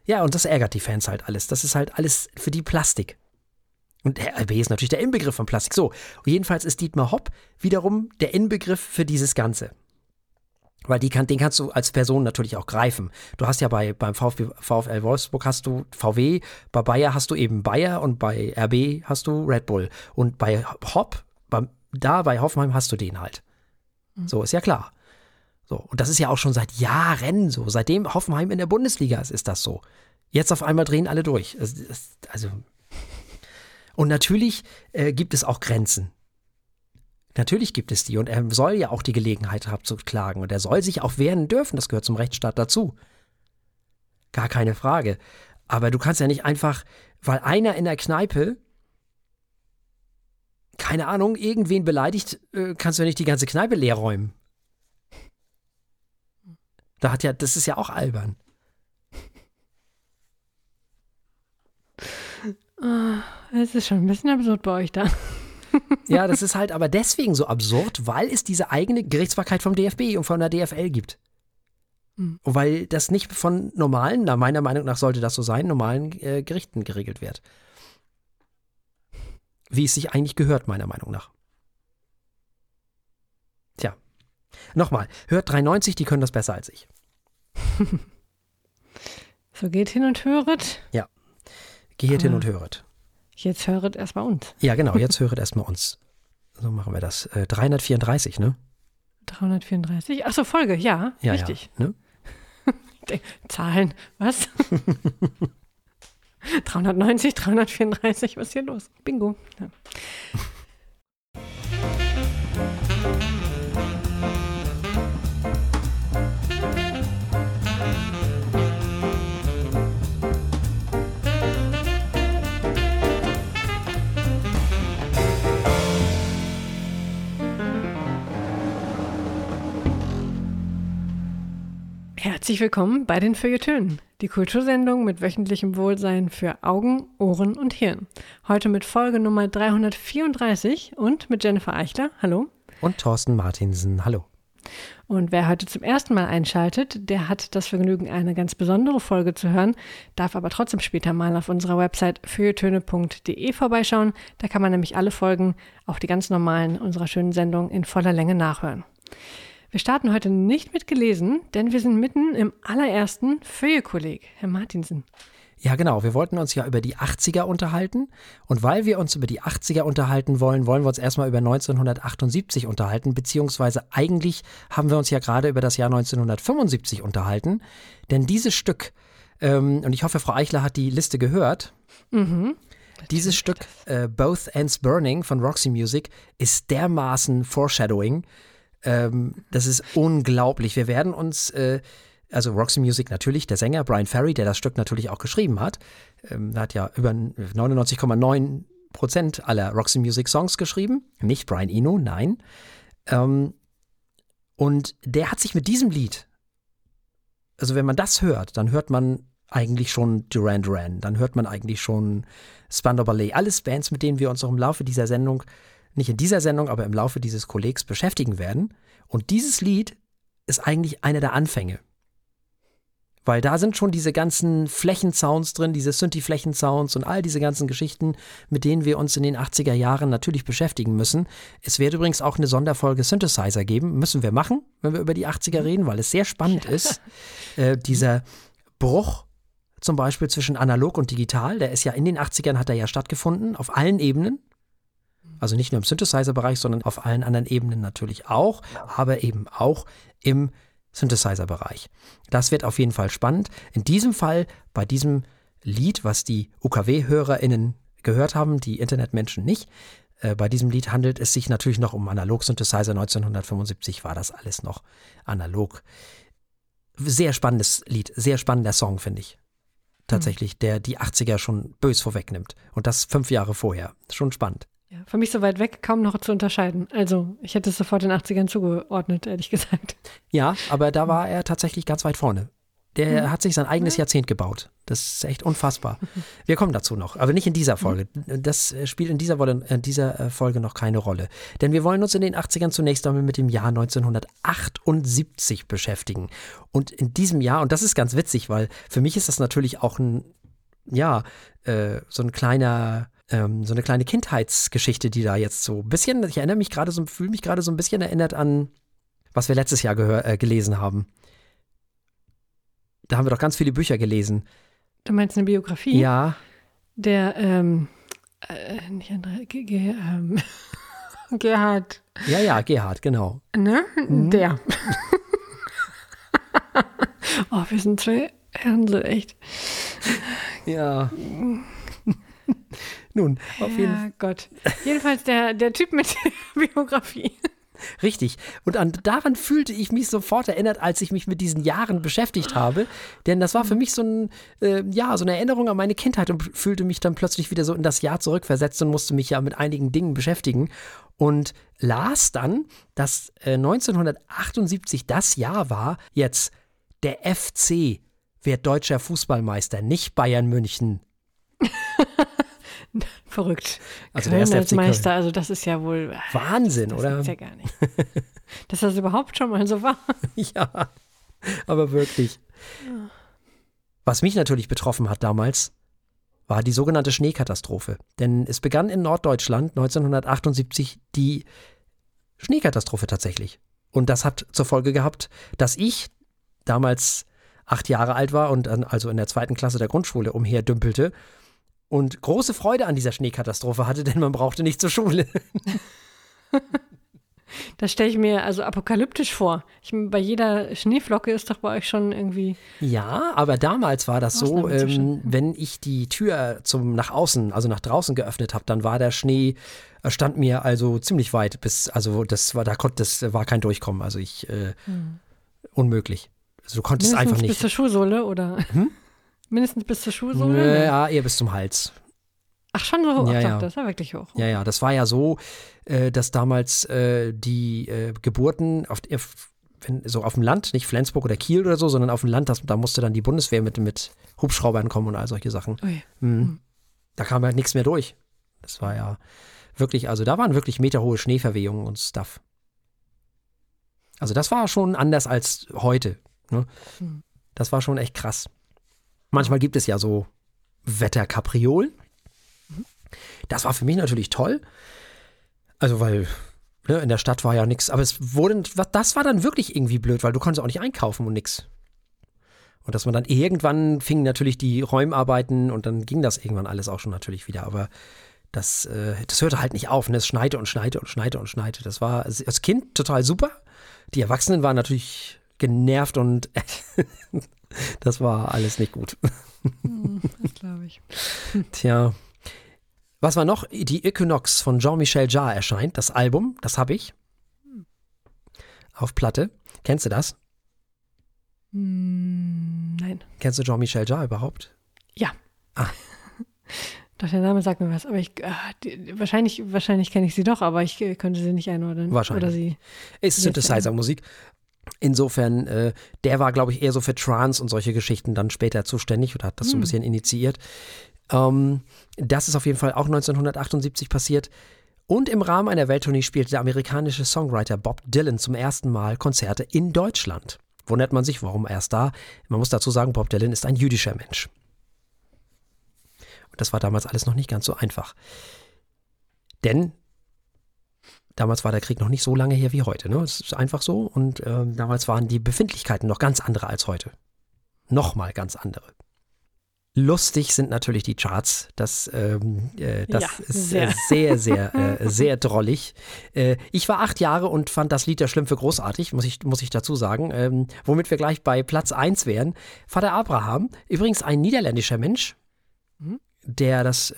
Ja, und das ärgert die Fans halt alles. Das ist halt alles für die Plastik. Und RB ist natürlich der Inbegriff von Plastik. So, jedenfalls ist Dietmar Hopp wiederum der Inbegriff für dieses Ganze. Weil die kann, den kannst du als Person natürlich auch greifen. Du hast ja bei, beim VfB, VfL Wolfsburg hast du VW, bei Bayer hast du eben Bayer und bei RB hast du Red Bull. Und bei Hopp, beim, da bei Hoffenheim hast du den halt. So, ist ja klar. So, und das ist ja auch schon seit Jahren so. Seitdem Hoffenheim in der Bundesliga ist, ist das so. Jetzt auf einmal drehen alle durch. Also, und natürlich äh, gibt es auch Grenzen. Natürlich gibt es die und er soll ja auch die Gelegenheit haben zu klagen und er soll sich auch wehren dürfen, das gehört zum Rechtsstaat dazu. Gar keine Frage. Aber du kannst ja nicht einfach, weil einer in der Kneipe, keine Ahnung, irgendwen beleidigt, äh, kannst du ja nicht die ganze Kneipe leer räumen. Da hat ja, das ist ja auch albern. Es ist schon ein bisschen absurd bei euch da. [laughs] Ja, das ist halt aber deswegen so absurd, weil es diese eigene Gerichtsbarkeit vom DFB und von der DFL gibt. Mhm. Und weil das nicht von normalen, na meiner Meinung nach sollte das so sein, normalen äh, Gerichten geregelt wird. Wie es sich eigentlich gehört, meiner Meinung nach. Tja. Nochmal, hört 390, die können das besser als ich. [laughs] So geht hin und höret. Geht hin Ah. und höret. Jetzt höret erstmal uns. Ja, genau, jetzt [laughs] höret erstmal uns. So machen wir das. Äh, 334, ne? 334. Achso, Folge, ja, Ja, richtig. Ja, ne? [laughs] Zahlen, was? [laughs] 390, 334, was ist hier los? Bingo. Ja. Herzlich willkommen bei den Feuilletönen, die Kultursendung mit wöchentlichem Wohlsein für Augen, Ohren und Hirn. Heute mit Folge Nummer 334 und mit Jennifer Eichler. Hallo. Und Thorsten Martinsen, hallo. Und wer heute zum ersten Mal einschaltet, der hat das Vergnügen, eine ganz besondere Folge zu hören, darf aber trotzdem später mal auf unserer Website feuilletöne.de vorbeischauen. Da kann man nämlich alle Folgen, auch die ganz normalen unserer schönen Sendung, in voller Länge nachhören. Wir starten heute nicht mit gelesen, denn wir sind mitten im allerersten Feuillekolleg, Herr Martinsen. Ja, genau. Wir wollten uns ja über die 80er unterhalten. Und weil wir uns über die 80er unterhalten wollen, wollen wir uns erstmal über 1978 unterhalten. Beziehungsweise eigentlich haben wir uns ja gerade über das Jahr 1975 unterhalten. Denn dieses Stück, ähm, und ich hoffe, Frau Eichler hat die Liste gehört. Mhm. Dieses Stück, äh, Both Ends Burning von Roxy Music, ist dermaßen Foreshadowing. Ähm, das ist unglaublich. Wir werden uns, äh, also Roxy Music natürlich, der Sänger Brian Ferry, der das Stück natürlich auch geschrieben hat, ähm, hat ja über 99,9 Prozent aller Roxy Music Songs geschrieben. Nicht Brian Eno, nein. Ähm, und der hat sich mit diesem Lied, also wenn man das hört, dann hört man eigentlich schon Duran Duran, dann hört man eigentlich schon Spandau Ballet. Alles Bands, mit denen wir uns auch im Laufe dieser Sendung, nicht in dieser Sendung, aber im Laufe dieses Kollegs beschäftigen werden. Und dieses Lied ist eigentlich einer der Anfänge. Weil da sind schon diese ganzen Flächensounds drin, diese Synthi-Flächensounds und all diese ganzen Geschichten, mit denen wir uns in den 80er Jahren natürlich beschäftigen müssen. Es wird übrigens auch eine Sonderfolge Synthesizer geben. Müssen wir machen, wenn wir über die 80er reden, weil es sehr spannend ist. Äh, dieser Bruch zum Beispiel zwischen analog und digital, der ist ja in den 80ern hat er ja stattgefunden, auf allen Ebenen. Also nicht nur im Synthesizer-Bereich, sondern auf allen anderen Ebenen natürlich auch, aber eben auch im Synthesizer-Bereich. Das wird auf jeden Fall spannend. In diesem Fall, bei diesem Lied, was die UKW-HörerInnen gehört haben, die Internetmenschen nicht, äh, bei diesem Lied handelt es sich natürlich noch um Analog-Synthesizer. 1975 war das alles noch analog. Sehr spannendes Lied, sehr spannender Song, finde ich. tatsächlich, der die 80er schon bös vorwegnimmt. Und das fünf Jahre vorher. Schon spannend. Ja, für mich so weit weg, kaum noch zu unterscheiden. Also, ich hätte es sofort den 80ern zugeordnet, ehrlich gesagt. Ja, aber da war er tatsächlich ganz weit vorne. Der Mhm. hat sich sein eigenes Jahrzehnt gebaut. Das ist echt unfassbar. Wir kommen dazu noch, aber nicht in dieser Folge. Das äh, spielt in dieser, in dieser äh, Folge noch keine Rolle. Denn wir wollen uns in den 80ern zunächst einmal mit dem Jahr 1978 beschäftigen. Und in diesem Jahr, und das ist ganz witzig, weil für mich ist das natürlich auch ein, ja, äh, so ein kleiner, ähm, so eine kleine Kindheitsgeschichte, die da jetzt so ein bisschen, ich erinnere mich gerade so, fühle mich gerade so ein bisschen erinnert an, was wir letztes Jahr gehör, äh, gelesen haben. Da haben wir doch ganz viele Bücher gelesen. Du meinst eine Biografie? Ja, Der, ähm, äh, nicht André, Ge Ge ähm, [laughs] Gerhard, ja, ja, Gerhard, genau. ne? Mhm. Der. [laughs] oh, wir sind zwei so echt. Ja. Nun, auf jeden Fall. Ja, Gott. Jedenfalls der, der Typ mit der [laughs] Biografie. Richtig. Und an, daran fühlte ich mich sofort erinnert, als ich mich mit diesen Jahren beschäftigt habe. Denn das war für mich so, ein, äh, ja, so eine Erinnerung an meine Kindheit und fühlte mich dann plötzlich wieder so in das Jahr zurückversetzt und musste mich ja mit einigen Dingen beschäftigen. Und las dann, dass äh, 1978 das Jahr war, jetzt der FC wird deutscher Fußballmeister, nicht Bayern München. [laughs] [laughs] Verrückt. Also der Köln erste als FC Köln. Meister, also das ist ja wohl. Wahnsinn, das oder? gibt's ja gar nicht. [laughs] Dass das überhaupt schon mal so war. [laughs] Ja, aber wirklich. Was mich natürlich betroffen hat damals, war die sogenannte Schneekatastrophe. Denn es begann in Norddeutschland 1978 die Schneekatastrophe tatsächlich. Und das hat zur Folge gehabt, dass ich damals acht Jahre alt war und also in der zweiten Klasse der Grundschule umherdümpelte und große Freude an dieser Schneekatastrophe hatte, [laughs] denn man brauchte nicht zur Schule. [laughs] Das stelle ich mir also apokalyptisch vor. Ich, bei jeder Schneeflocke ist doch bei euch schon irgendwie. Ja, aber damals war das so, ähm, wenn ich die Tür zum nach außen, also nach draußen geöffnet habe, dann war der Schnee äh, stand mir also ziemlich weit bis, also das war, da konnte, das war kein Durchkommen, also ich äh, unmöglich. Also du konntest Mindestens einfach bis nicht. zur Schuhsohle oder? Mindestens bis zur Schuhsohle? Ja, eher bis zum Hals. Ach, schon so hoch. Ja, Ach, ja. doch, das war wirklich hoch. Ja, ja, das war ja so, äh, dass damals äh, die äh, Geburten auf, wenn, so auf dem Land, nicht Flensburg oder Kiel oder so, sondern auf dem Land, das, da musste dann die Bundeswehr mit, mit Hubschraubern kommen und all solche Sachen. Ui. Mhm. Da kam halt nichts mehr durch. Das war ja wirklich, also da waren wirklich meterhohe Schneeverwehungen und Stuff. Also das war schon anders als heute. Ne? Mhm. Das war schon echt krass. Manchmal gibt es ja so Wetterkapriolen. Das war für mich natürlich toll. Also weil ne, in der Stadt war ja nichts, aber es wurde, das war dann wirklich irgendwie blöd, weil du konntest auch nicht einkaufen und nix. Und dass man dann irgendwann fingen natürlich die Räumarbeiten und dann ging das irgendwann alles auch schon natürlich wieder. Aber das, äh, das hörte halt nicht auf. Ne? Es schneite und schneite und schneite und schneite. Das war als Kind total super. Die Erwachsenen waren natürlich genervt und [laughs] das war alles nicht gut. Das glaube ich. [laughs] Tja. Was war noch? Die Equinox von Jean-Michel Jarre erscheint, das Album, das habe ich. Auf Platte. Kennst du das? Hm, nein. Kennst du Jean-Michel Jarre überhaupt? Ja. Ah. [laughs] Doch, der Name sagt mir was. Aber ich, ah, die, wahrscheinlich, wahrscheinlich kenne ich sie doch, aber ich äh, könnte sie nicht einordnen. Wahrscheinlich. Oder sie. Ist Synthesizer-Musik. Insofern, äh, der war, glaube ich, eher so für Trance und solche Geschichten dann später zuständig oder hat das so ein bisschen initiiert. Ähm, das ist auf jeden Fall auch 1978 passiert. Und im Rahmen einer Welttournee spielte der amerikanische Songwriter Bob Dylan zum ersten Mal Konzerte in Deutschland. Wundert man sich, warum erst da? Man muss dazu sagen, Bob Dylan ist ein jüdischer Mensch. Und das war damals alles noch nicht ganz so einfach. Denn damals war der Krieg noch nicht so lange her wie heute. Ne? Es ist einfach so. Und ähm, damals waren die Befindlichkeiten noch ganz andere als heute. Nochmal ganz andere. Lustig sind natürlich die Charts. Das, ähm, äh, das Ja, ist sehr. äh, sehr, sehr, äh, sehr drollig. Äh, ich war acht Jahre und fand das Lied der Schlümpfe großartig, muss ich, muss ich dazu sagen. Ähm, womit wir gleich bei Platz 1 wären. Vater Abraham, übrigens ein niederländischer Mensch, der das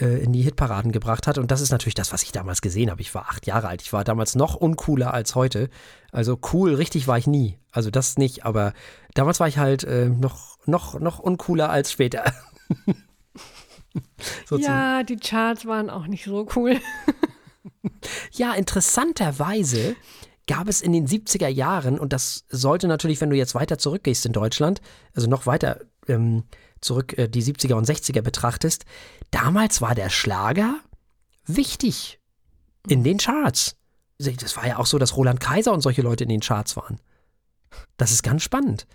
äh, in die Hitparaden gebracht hat. Und das ist natürlich das, was ich damals gesehen habe. Ich war acht Jahre alt. Ich war damals noch uncooler als heute. Also cool, richtig war ich nie. Also das nicht, aber damals war ich halt äh, noch, noch, noch uncooler als später. [laughs] ja, die Charts waren auch nicht so cool. [laughs] ja, interessanterweise gab es in den 70er Jahren, und das sollte natürlich, wenn du jetzt weiter zurückgehst in Deutschland, also noch weiter ähm, zurück äh, die 70er und 60er betrachtest, damals war der Schlager wichtig in den Charts. Das war ja auch so, dass Roland Kaiser und solche Leute in den Charts waren. Das ist ganz spannend.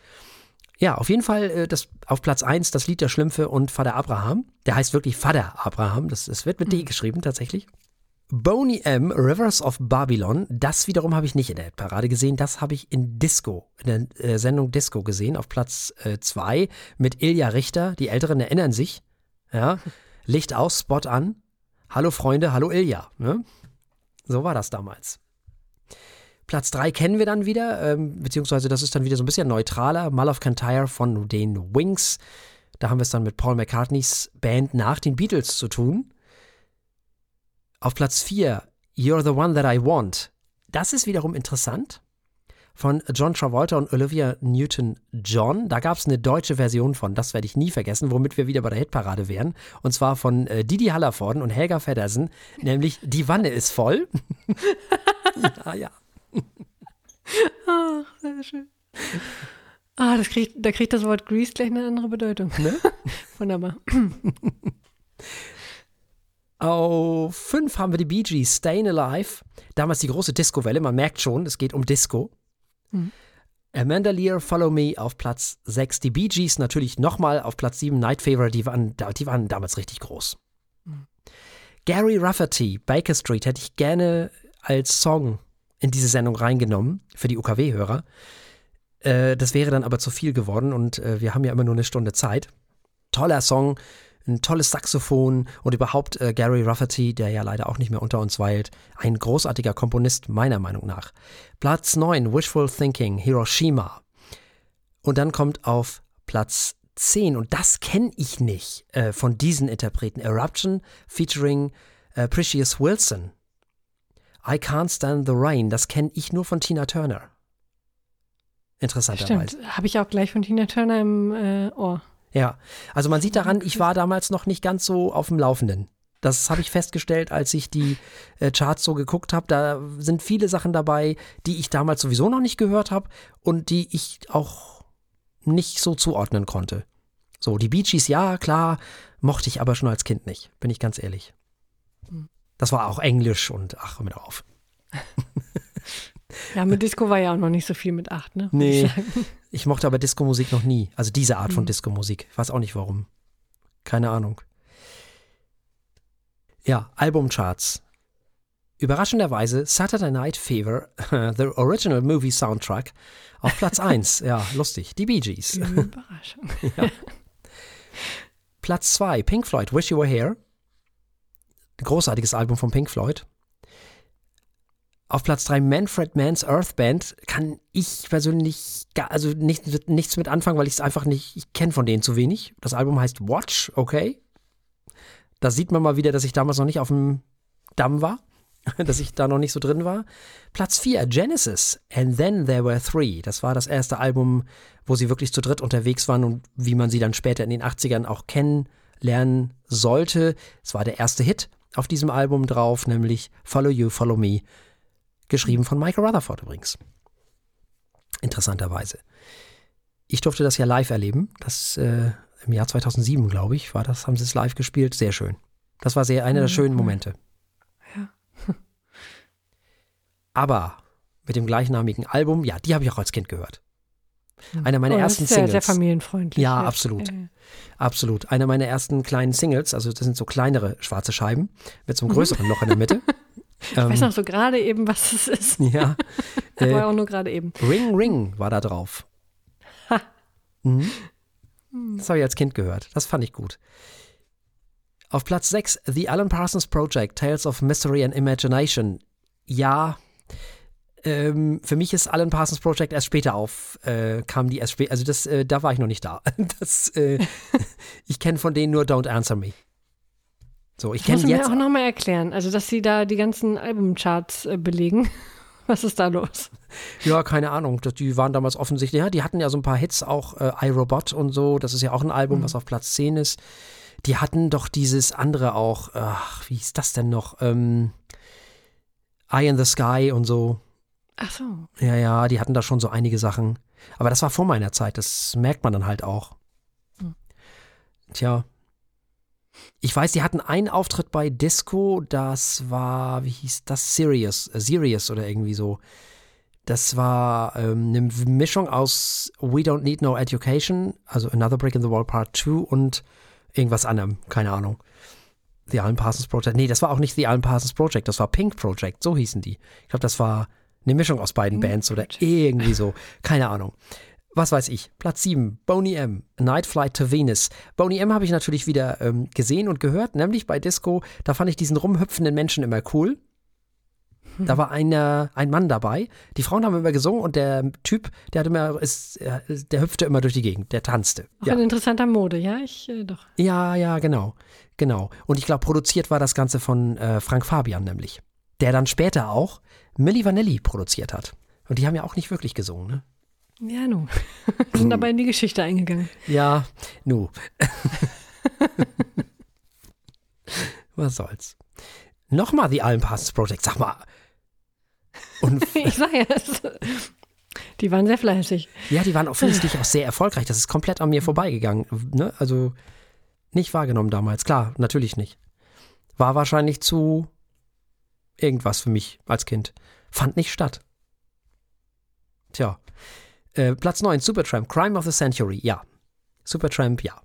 Ja, auf jeden Fall äh, das, auf Platz 1 das Lied der Schlümpfe und Vater Abraham. Der heißt wirklich Vater Abraham. Das, das wird mit D mhm. geschrieben tatsächlich. Boney M, Rivers of Babylon, das wiederum habe ich nicht in der Parade gesehen, das habe ich in Disco, in der äh, Sendung Disco gesehen, auf Platz 2 äh, mit Ilja Richter. Die Älteren erinnern sich. Ja, [laughs] Licht aus, Spot an. Hallo Freunde, hallo Ilja. Ne? So war das damals. Platz 3 kennen wir dann wieder, ähm, beziehungsweise das ist dann wieder so ein bisschen neutraler. Mull of Cantyre von den Wings. Da haben wir es dann mit Paul McCartneys Band nach den Beatles zu tun. Auf Platz 4, You're the One That I Want. Das ist wiederum interessant. Von John Travolta und Olivia Newton-John. Da gab es eine deutsche Version von, das werde ich nie vergessen, womit wir wieder bei der Hitparade wären. Und zwar von äh, Didi Hallervorden und Helga Feddersen, nämlich Die Wanne ist voll. [laughs] ja, ja. Ach, sehr schön. Ah, das kriegt, da kriegt das Wort Grease gleich eine andere Bedeutung. Ne? [laughs] Wunderbar. [clears throat] Auf 5 haben wir die Bee Gees, Stayin' Alive. Damals die große Disco-Welle, man merkt schon, es geht um Disco. Mhm. Amanda Lear, Follow Me auf Platz 6. Die Bee Gees natürlich nochmal auf Platz 7. Night Fever, die waren, die waren damals richtig groß. Mhm. Gary Rafferty, Baker Street, hätte ich gerne als Song in diese Sendung reingenommen für die UKW-Hörer. Äh, das wäre dann aber zu viel geworden und äh, wir haben ja immer nur eine Stunde Zeit. Toller Song, ein tolles Saxophon und überhaupt äh, Gary Rafferty, der ja leider auch nicht mehr unter uns weilt, ein großartiger Komponist meiner Meinung nach. Platz 9, Wishful Thinking, Hiroshima. Und dann kommt auf Platz 10, und das kenne ich nicht äh, von diesen Interpreten, Eruption featuring äh, Precious Wilson. I Can't Stand the Rain, das kenne ich nur von Tina Turner. Interessanterweise. Stimmt, habe ich auch gleich von Tina Turner im äh, Ohr. Ja, also man sieht daran, ich war damals noch nicht ganz so auf dem Laufenden. Das habe ich festgestellt, als ich die äh, Charts so geguckt habe. Da sind viele Sachen dabei, die ich damals sowieso noch nicht gehört habe und die ich auch nicht so zuordnen konnte. So, die Bee Gees, ja, klar, mochte ich aber schon als Kind nicht, bin ich ganz ehrlich. Hm. Das war auch Englisch und ach, hör mir doch auf. [laughs] Ja, mit Disco war ja auch noch nicht so viel mit acht, ne? Nee. Ich, mochte aber Disco-Musik noch nie. Also diese Art von mhm. Disco-Musik. Ich weiß auch nicht warum. Keine Ahnung. Ja, Albumcharts. Überraschenderweise Saturday Night Fever, [laughs] the original movie soundtrack, auf Platz [laughs] 1. ja, lustig. Die Bee Gees. [laughs] Überraschung. ja. Platz 2, Pink Floyd, Wish You Were Here. Großartiges Album von Pink Floyd. Auf Platz 3 Manfred Mann's Earth Band kann ich persönlich gar, also nicht, nichts mit anfangen, weil ich es einfach nicht, ich kenne von denen zu wenig. Das Album heißt Watch, okay. Da sieht man mal wieder, dass ich damals noch nicht auf dem Damm war, [laughs] dass ich da noch nicht so drin war. Platz 4 Genesis and Then There Were Three. Das war das erste Album, wo sie wirklich zu dritt unterwegs waren und wie man sie dann später in den 80ern auch kennenlernen sollte. Es war der erste Hit auf diesem Album drauf, nämlich Follow You, Follow Me Geschrieben von Michael Rutherford übrigens. Interessanterweise. Ich durfte das ja live erleben. Das äh, im Jahr 2007, glaube ich, war das, haben sie es live gespielt. Sehr schön. Das war sehr einer der schönen Momente. Ja. [laughs] Aber mit dem gleichnamigen Album, ja, die habe ich auch als Kind gehört. Hm. Einer meiner oh, ersten sehr, Singles. Sehr familienfreundlich. Ja, absolut. Äh. Absolut. Einer meiner ersten kleinen Singles, also das sind so kleinere schwarze Scheiben mit so einem [laughs] größeren Loch in der Mitte. Ich ähm, weiß noch so gerade eben, was es ist. [laughs] Ja. [laughs] Aber äh, auch nur gerade eben. Ring Ring war da drauf. Ha. Mhm. Das habe ich als Kind gehört. Das fand ich gut. Auf Platz 6, The Alan Parsons Project, Tales of Mystery and Imagination. Ja, ähm, für mich ist Alan Parsons Project erst später auf, äh, kam die erst später, also das, äh, da war ich noch nicht da. [laughs] Das, äh, ich kenne von denen nur Don't Answer Me. So, ich kenne du mir jetzt auch nochmal erklären. Also, dass sie da die ganzen Albumcharts äh, belegen. [laughs] Was ist da los? Ja, keine Ahnung. Das- Die waren damals offensichtlich, ja, die hatten ja so ein paar Hits, auch äh, iRobot und so. Das ist ja auch ein Album, was auf Platz 10 ist. Die hatten doch dieses andere auch, ach, wie ist das denn noch? Ähm, Eye in the Sky und so. Ach so. Ja, ja, die hatten da schon so einige Sachen. Aber das war vor meiner Zeit, das merkt man dann halt auch. Hm. Tja. Ich weiß, die hatten einen Auftritt bei Disco, das war, wie hieß das? Sirius, äh, Sirius oder irgendwie so. Das war ähm, eine Mischung aus We Don't Need No Education, also Another Brick in the Wall Part 2 und irgendwas anderem, keine Ahnung. The Alan Parsons Project. Nee, das war auch nicht The Alan Parsons Project, das war Pink Project, so hießen die. Ich glaube, das war eine Mischung aus beiden Pink Bands oder irgendwie so. Keine Ahnung. Was weiß ich. Platz 7, Boney M. Night Flight to Venus. Boney M habe ich natürlich wieder ähm, gesehen und gehört, nämlich bei Disco. Da fand ich diesen rumhüpfenden Menschen immer cool. Da war einer, ein Mann dabei. Die Frauen haben immer gesungen und der Typ, der hat immer, ist, äh, der hüpfte immer durch die Gegend, der tanzte. Auch Ja. in interessanter Mode, ja? Ich äh, doch. Ja, ja, genau. Genau. Und ich glaube, produziert war das Ganze von äh, Frank Fabian nämlich. Der dann später auch Milli Vanilli produziert hat. Und die haben ja auch nicht wirklich gesungen, ne? Ja, nu. [laughs] Sind aber in die Geschichte eingegangen. Ja, nu. [laughs] Was soll's. Nochmal The Allen Passes Project, sag mal. Und [laughs] Ich sag ja, die waren sehr fleißig. ja, die waren offensichtlich auch sehr erfolgreich. Das ist komplett an mir vorbeigegangen. Ne? Also nicht wahrgenommen damals. Klar, natürlich nicht. War wahrscheinlich zu irgendwas für mich als Kind. Fand nicht statt. Tja. Äh, Platz 9, Supertramp, Crime of the Century, ja. Supertramp, ja.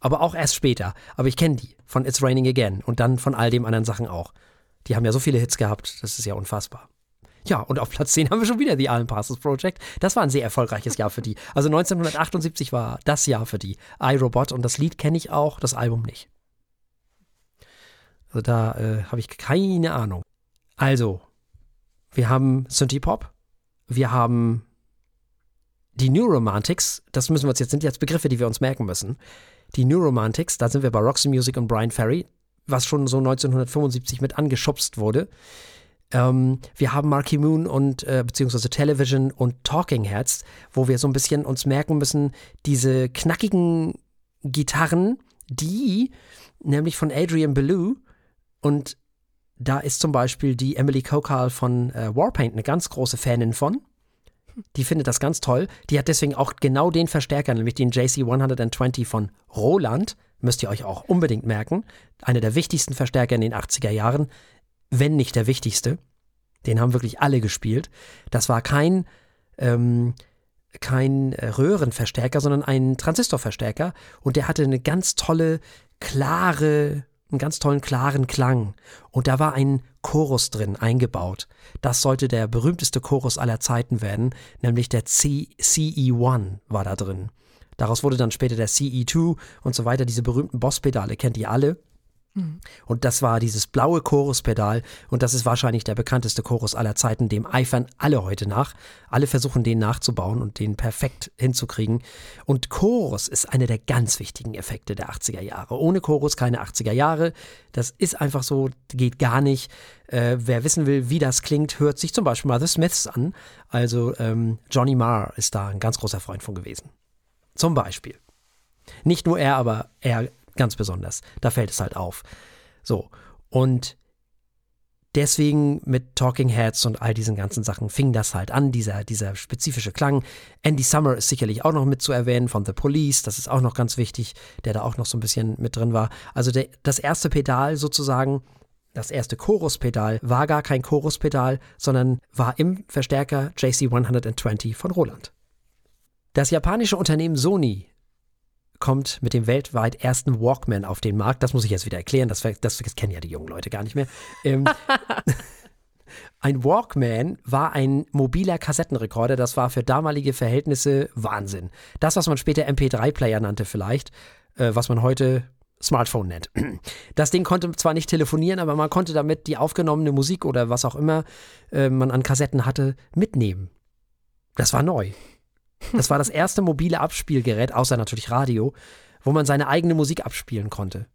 Aber auch erst später. Aber ich kenne die von It's Raining Again und dann von all den anderen Sachen auch. Die haben ja so viele Hits gehabt, das ist ja unfassbar. Ja, und auf Platz 10 [laughs] haben wir schon wieder die Alan Parsons Project. Das war ein sehr erfolgreiches Jahr für die. Also 1978 war das Jahr für die. iRobot und das Lied kenne ich auch, das Album nicht. Also da äh, habe ich keine Ahnung. Also, wir haben Synthie Pop, wir haben die New Romantics, das müssen wir uns jetzt, sind jetzt Begriffe, die wir uns merken müssen. Die New Romantics, da sind wir bei Roxy Music und Brian Ferry, was schon so 1975 mit angeschubst wurde. Ähm, wir haben Marky Moon und äh, beziehungsweise Television und Talking Heads, wo wir so ein bisschen uns merken müssen, diese knackigen Gitarren, die nämlich von Adrian Belew und da ist zum Beispiel die Emily Kokal von äh, Warpaint eine ganz große Fanin von. Die findet das ganz toll. Die hat deswegen auch genau den Verstärker, nämlich den JC 120 von Roland. Müsst ihr euch auch unbedingt merken. Einer der wichtigsten Verstärker in den 80er Jahren, wenn nicht der wichtigste. Den haben wirklich alle gespielt. Das war kein, ähm, kein Röhrenverstärker, sondern ein Transistorverstärker. Und der hatte eine ganz tolle, klare, einen ganz tollen, klaren Klang. Und da war ein Chorus drin eingebaut. Das sollte der berühmteste Chorus aller Zeiten werden, nämlich der C CE1 war da drin. Daraus wurde dann später der CE2 und so weiter. Diese berühmten Bosspedale kennt ihr alle. Und das war dieses blaue Choruspedal und das ist wahrscheinlich der bekannteste Chorus aller Zeiten, dem eifern alle heute nach. Alle versuchen den nachzubauen und den perfekt hinzukriegen. Und Chorus ist einer der ganz wichtigen Effekte der 80er Jahre. Ohne Chorus keine 80er Jahre. Das ist einfach so, geht gar nicht. Äh, wer wissen will, wie das klingt, hört sich zum Beispiel mal The Smiths an. Also ähm, Johnny Marr ist da ein ganz großer Freund von gewesen. Zum Beispiel. Nicht nur er, aber er ganz besonders. Da fällt es halt auf. So. Und deswegen mit Talking Heads und all diesen ganzen Sachen fing das halt an, dieser, dieser spezifische Klang. Andy Summer ist sicherlich auch noch mit zu erwähnen von The Police, das ist auch noch ganz wichtig, der da auch noch so ein bisschen mit drin war. Also der, das erste Pedal sozusagen, das erste Choruspedal war gar kein Choruspedal, sondern war im Verstärker JC 120 von Roland. Das japanische Unternehmen Sony kommt mit dem weltweit ersten Walkman auf den Markt. Das muss ich jetzt wieder erklären, das, das, das kennen ja die jungen Leute gar nicht mehr. Ähm, [laughs] ein Walkman war ein mobiler Kassettenrekorder, das war für damalige Verhältnisse Wahnsinn. Das, was man später MP3-Player nannte vielleicht, äh, was man heute Smartphone nennt. [clears throat] Das Ding konnte zwar nicht telefonieren, aber man konnte damit die aufgenommene Musik oder was auch immer äh, man an Kassetten hatte, mitnehmen. Das war neu. Das war das erste mobile Abspielgerät, außer natürlich Radio, wo man seine eigene Musik abspielen konnte.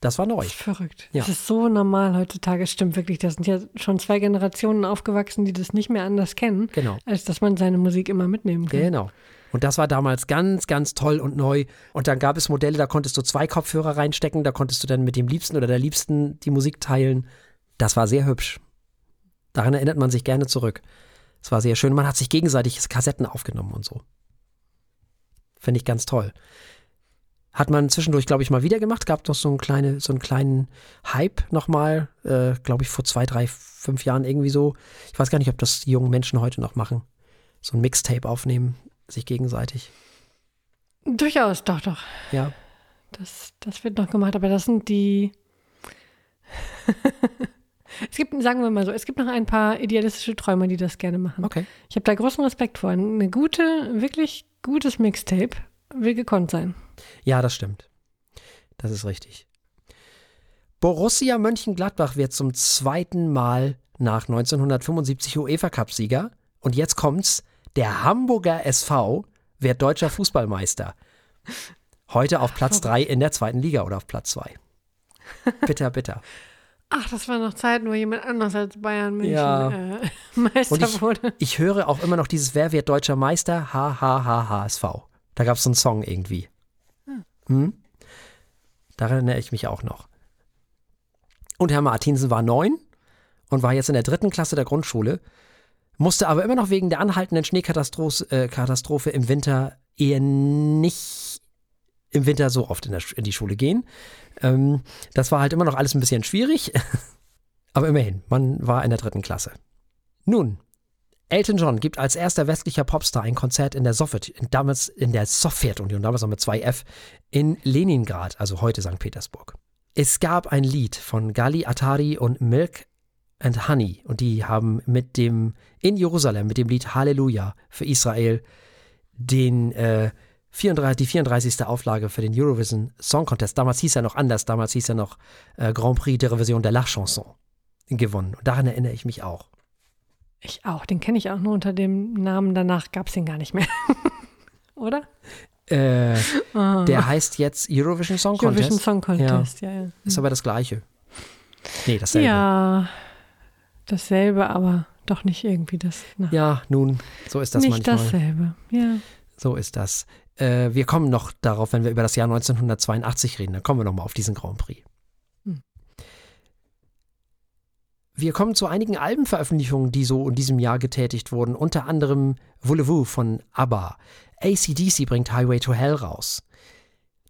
Das war neu. Das ist verrückt. Ja. Das ist so normal heutzutage. Stimmt wirklich. Das sind ja schon zwei Generationen aufgewachsen, die das nicht mehr anders kennen, Genau. als dass man seine Musik immer mitnehmen kann. Genau. Und das war damals ganz, ganz toll und neu. Und dann gab es Modelle, da konntest du zwei Kopfhörer reinstecken, da konntest du dann mit dem Liebsten oder der Liebsten die Musik teilen. Das war sehr hübsch. Daran erinnert man sich gerne zurück. Es war sehr schön. Man hat sich gegenseitig Kassetten aufgenommen und so. Finde ich ganz toll. Hat man zwischendurch, glaube ich, mal wieder gemacht. Gab noch so, einen kleine, so einen kleinen Hype nochmal, äh, glaube ich, vor zwei, drei, fünf Jahren irgendwie so. Ich weiß gar nicht, ob das die jungen Menschen heute noch machen. So ein Mixtape aufnehmen, sich gegenseitig. Durchaus, doch, doch. Ja. Das, das wird noch gemacht, aber das sind die. [laughs] [laughs] es gibt, sagen wir mal so, es gibt noch ein paar idealistische Träumer, die das gerne machen. Okay. Ich habe da großen Respekt vor. Eine gute, wirklich gutes Mixtape will gekonnt sein. Ja, das stimmt. Das ist richtig. Borussia Mönchengladbach wird zum zweiten Mal nach 1975 UEFA-Cup-Sieger. Und jetzt kommt's: der Hamburger SV wird deutscher Fußballmeister. Heute auf Platz 3 in der zweiten Liga oder auf Platz 2. Bitter, bitter. Ach, das war noch Zeiten, wo jemand anders als Bayern München Ja. äh, [laughs] Meister ich, wurde. ich höre auch immer noch dieses Wer wird deutscher Meister? HHHHSV. Da gab es so einen Song irgendwie. Hm? Daran erinnere ich mich auch noch. Und Herr Martinsen war neun und war jetzt in der dritten Klasse der Grundschule, musste aber immer noch wegen der anhaltenden Schneekatastrophe äh, im Winter eher nicht im Winter so oft in, der, in die Schule gehen. Ähm, das war halt immer noch alles ein bisschen schwierig, [laughs] aber immerhin, man war in der dritten Klasse. Nun, Elton John gibt als erster westlicher Popstar ein Konzert in der Sowjet, damals in der Sowjetunion, damals noch mit 2F, in Leningrad, also heute St. Petersburg. Es gab ein Lied von Gali Atari und Milk and Honey und die haben mit dem in Jerusalem mit dem Lied Halleluja für Israel den äh, 34, die 34. Auflage für den Eurovision Song Contest. Damals hieß er noch anders, damals hieß er noch äh, Grand Prix der Revision der La Chanson gewonnen. Und daran erinnere ich mich auch. Ich auch, den kenne ich auch nur unter dem Namen. Danach gab es den gar nicht mehr. [laughs] Oder? Äh, Ah. der heißt jetzt Eurovision Song Contest. Eurovision Song Contest, ja, ja. Ist aber das gleiche. Nee, dasselbe. Ja, dasselbe, aber doch nicht irgendwie das. Na, Ja, nun, so ist das nicht manchmal. dasselbe. Ja. So ist das. Äh, wir kommen noch darauf, wenn wir über das Jahr 1982 reden, dann kommen wir nochmal auf diesen Grand Prix. Hm. Wir kommen zu einigen Albenveröffentlichungen, die so in diesem Jahr getätigt wurden, unter anderem Voulez-vous von ABBA. ACDC bringt Highway to Hell raus.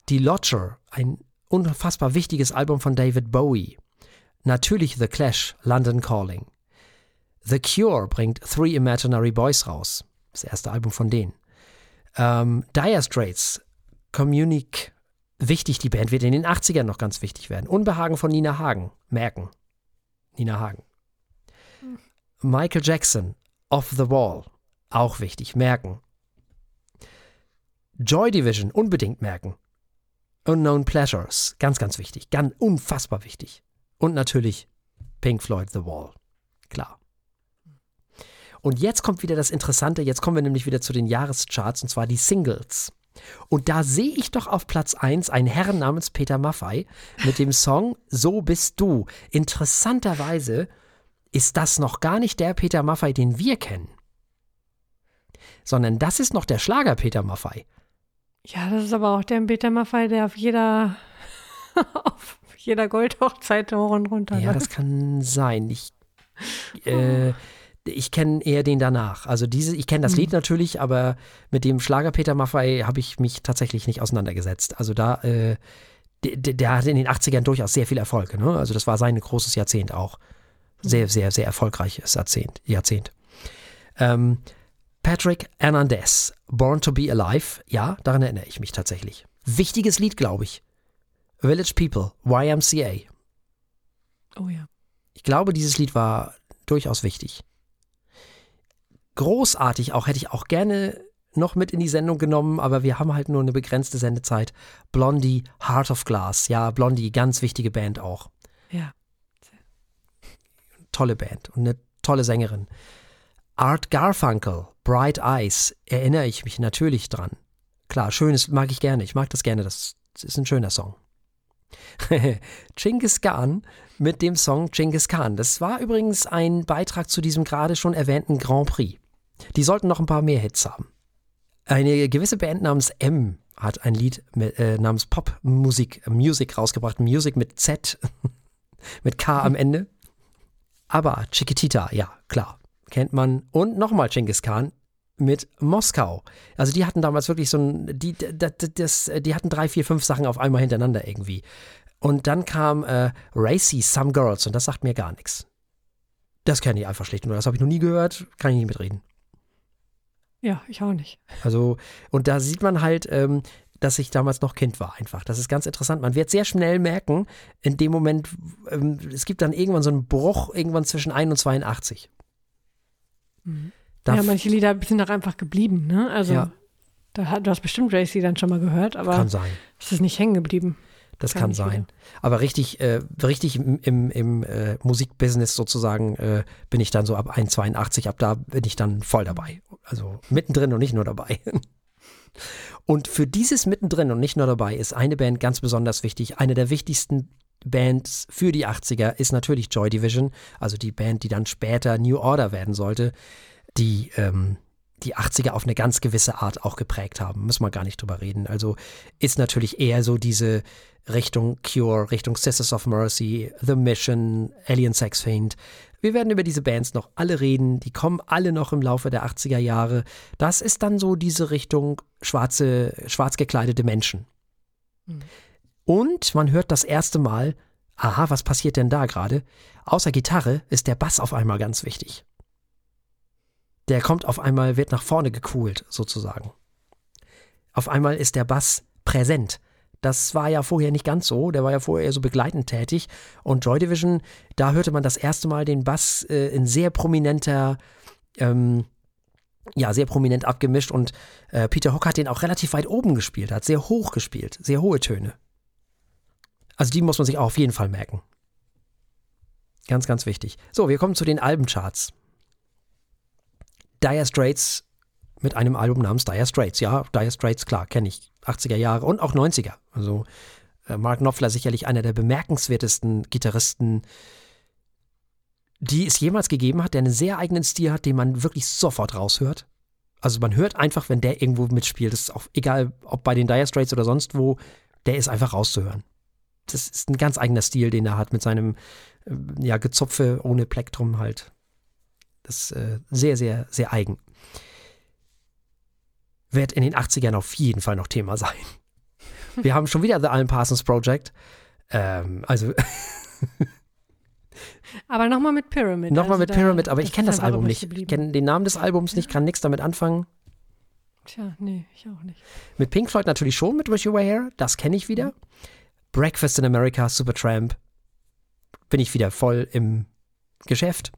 Die Lodger, ein unfassbar wichtiges Album von David Bowie. Natürlich The Clash, London Calling. The Cure bringt Three Imaginary Boys raus. Das erste Album von denen. Ähm, Dire Straits, Communique, wichtig, die Band wird in den 80ern noch ganz wichtig werden. Unbehagen von Nina Hagen, merken. Nina Hagen. Michael Jackson, Off the Wall, auch wichtig, merken. Joy Division, unbedingt merken. Unknown Pleasures, ganz, ganz wichtig, ganz unfassbar wichtig. Und natürlich Pink Floyd, The Wall, klar. Und jetzt kommt wieder das Interessante, jetzt kommen wir nämlich wieder zu den Jahrescharts und zwar die Singles. Und da sehe ich doch auf Platz 1 einen Herrn namens Peter Maffei mit dem Song So bist du. Interessanterweise ist das noch gar nicht der Peter Maffei, den wir kennen. Sondern das ist noch der Schlager Peter Maffei. ja, das ist aber auch der Peter Maffei, der auf jeder, [laughs] auf jeder Goldhochzeit hoch und runter Ja, das kann sein. Ich, äh, [laughs] ich kenne eher den danach. Also diese, ich kenne das Lied natürlich, aber mit dem Schlager Peter Maffei habe ich mich tatsächlich nicht auseinandergesetzt. Also da, äh, der, der hatte in den 80ern durchaus sehr viel Erfolg. Ne? Also das war sein großes Jahrzehnt auch. Sehr, sehr, sehr erfolgreiches Jahrzehnt. Jahrzehnt. Ähm, Patrick Hernandez, Born to be Alive. Ja, daran erinnere ich mich tatsächlich. Wichtiges Lied, glaube ich. Village People, YMCA. Oh ja. Ich glaube, dieses Lied war durchaus wichtig. Großartig auch, hätte ich auch gerne noch mit in die Sendung genommen, aber wir haben halt nur eine begrenzte Sendezeit. Blondie, Heart of Glass. Ja, Blondie, ganz wichtige Band auch. Ja. Tolle Band und eine tolle Sängerin. Art Garfunkel, Bright Eyes, erinnere ich mich natürlich dran. Klar, schönes mag ich gerne. Ich mag das gerne. Das ist ein schöner Song. [laughs] Genghis Khan mit dem Song Genghis Khan. Das war übrigens ein Beitrag zu diesem gerade schon erwähnten Grand Prix. Die sollten noch ein paar mehr Hits haben. Eine gewisse Band namens M hat ein Lied mit, äh, namens Pop Musik, Music rausgebracht. Music mit Z, [laughs] mit K am Ende. Aber Chiquitita, ja, klar, kennt man. Und nochmal Genghis Khan mit Moskau. Also die hatten damals wirklich so ein, die, das, das, die hatten drei, vier, fünf Sachen auf einmal hintereinander irgendwie. Und dann kam äh, Racy, Some Girls und das sagt mir gar nichts. Das kenne ich einfach schlicht und das habe ich noch nie gehört, kann ich nicht mitreden. Ja, ich auch nicht. Also, und da sieht man halt, ähm, dass ich damals noch Kind war einfach. Das ist ganz interessant. Man wird sehr schnell merken, in dem Moment, ähm, es gibt dann irgendwann so einen Bruch, irgendwann zwischen 1 und 82. Mhm. ja, manche Lieder sind auch einfach geblieben, ne? Also, ja. da, du hast bestimmt Racy dann schon mal gehört, aber Kann sein. es ist nicht hängen geblieben. Das kann, kann sein. Wieder. Aber richtig, äh, richtig im, im, im äh, Musikbusiness sozusagen äh, bin ich dann so ab 1,82, ab da bin ich dann voll dabei. Also mittendrin und nicht nur dabei. Und für dieses mittendrin und nicht nur dabei ist eine Band ganz besonders wichtig. Eine der wichtigsten Bands für die 80er ist natürlich Joy Division, also die Band, die dann später New Order werden sollte, die ähm, die 80er auf eine ganz gewisse Art auch geprägt haben. Müssen wir gar nicht drüber reden. Also ist natürlich eher so diese Richtung Cure, Richtung Sisters of Mercy, The Mission, Alien Sex Fiend. Wir werden über diese Bands noch alle reden. Die kommen alle noch im Laufe der 80er Jahre. Das ist dann so diese Richtung schwarze, schwarz gekleidete Menschen. Mhm. Und man hört das erste Mal, aha, was passiert denn da gerade? Außer Gitarre ist der Bass auf einmal ganz wichtig der kommt auf einmal, wird nach vorne gecoolt, sozusagen. Auf einmal ist der Bass präsent. Das war ja vorher nicht ganz so, der war ja vorher eher so begleitend tätig. Und Joy Division, da hörte man das erste Mal den Bass äh, in sehr prominenter, ähm, ja, sehr prominent abgemischt und äh, Peter Hook hat den auch relativ weit oben gespielt, hat sehr hoch gespielt, sehr hohe Töne. Also die muss man sich auch auf jeden Fall merken. Ganz, ganz wichtig. So, wir kommen zu den Albencharts. Dire Straits mit einem Album namens Dire Straits. Ja, Dire Straits, klar, kenne ich. 80er Jahre und auch 90er. Also äh, Mark Knopfler sicherlich einer der bemerkenswertesten Gitarristen, die es jemals gegeben hat, der einen sehr eigenen Stil hat, den man wirklich sofort raushört. Also man hört einfach, wenn der irgendwo mitspielt, das ist auch egal, ob bei den Dire Straits oder sonst wo, der ist einfach rauszuhören. Das ist ein ganz eigener Stil, den er hat mit seinem äh, ja, Gezupfe ohne Plektrum halt. Das ist äh, sehr, sehr, sehr eigen. Wird in den 80ern auf jeden Fall noch Thema sein. [laughs] Wir haben schon wieder The Alan Parsons Project. Ähm, also. [laughs] aber nochmal mit Pyramid. Nochmal also mit Pyramid, aber ich kenne das Album nicht. Ich kenne den Namen des Albums nicht, kann nichts damit anfangen. Tja, nee, ich auch nicht. Mit Pink Floyd natürlich schon, mit Wish You Were Here, das kenne ich wieder. Mhm. Breakfast in America, Supertramp, bin ich wieder voll im Geschäft.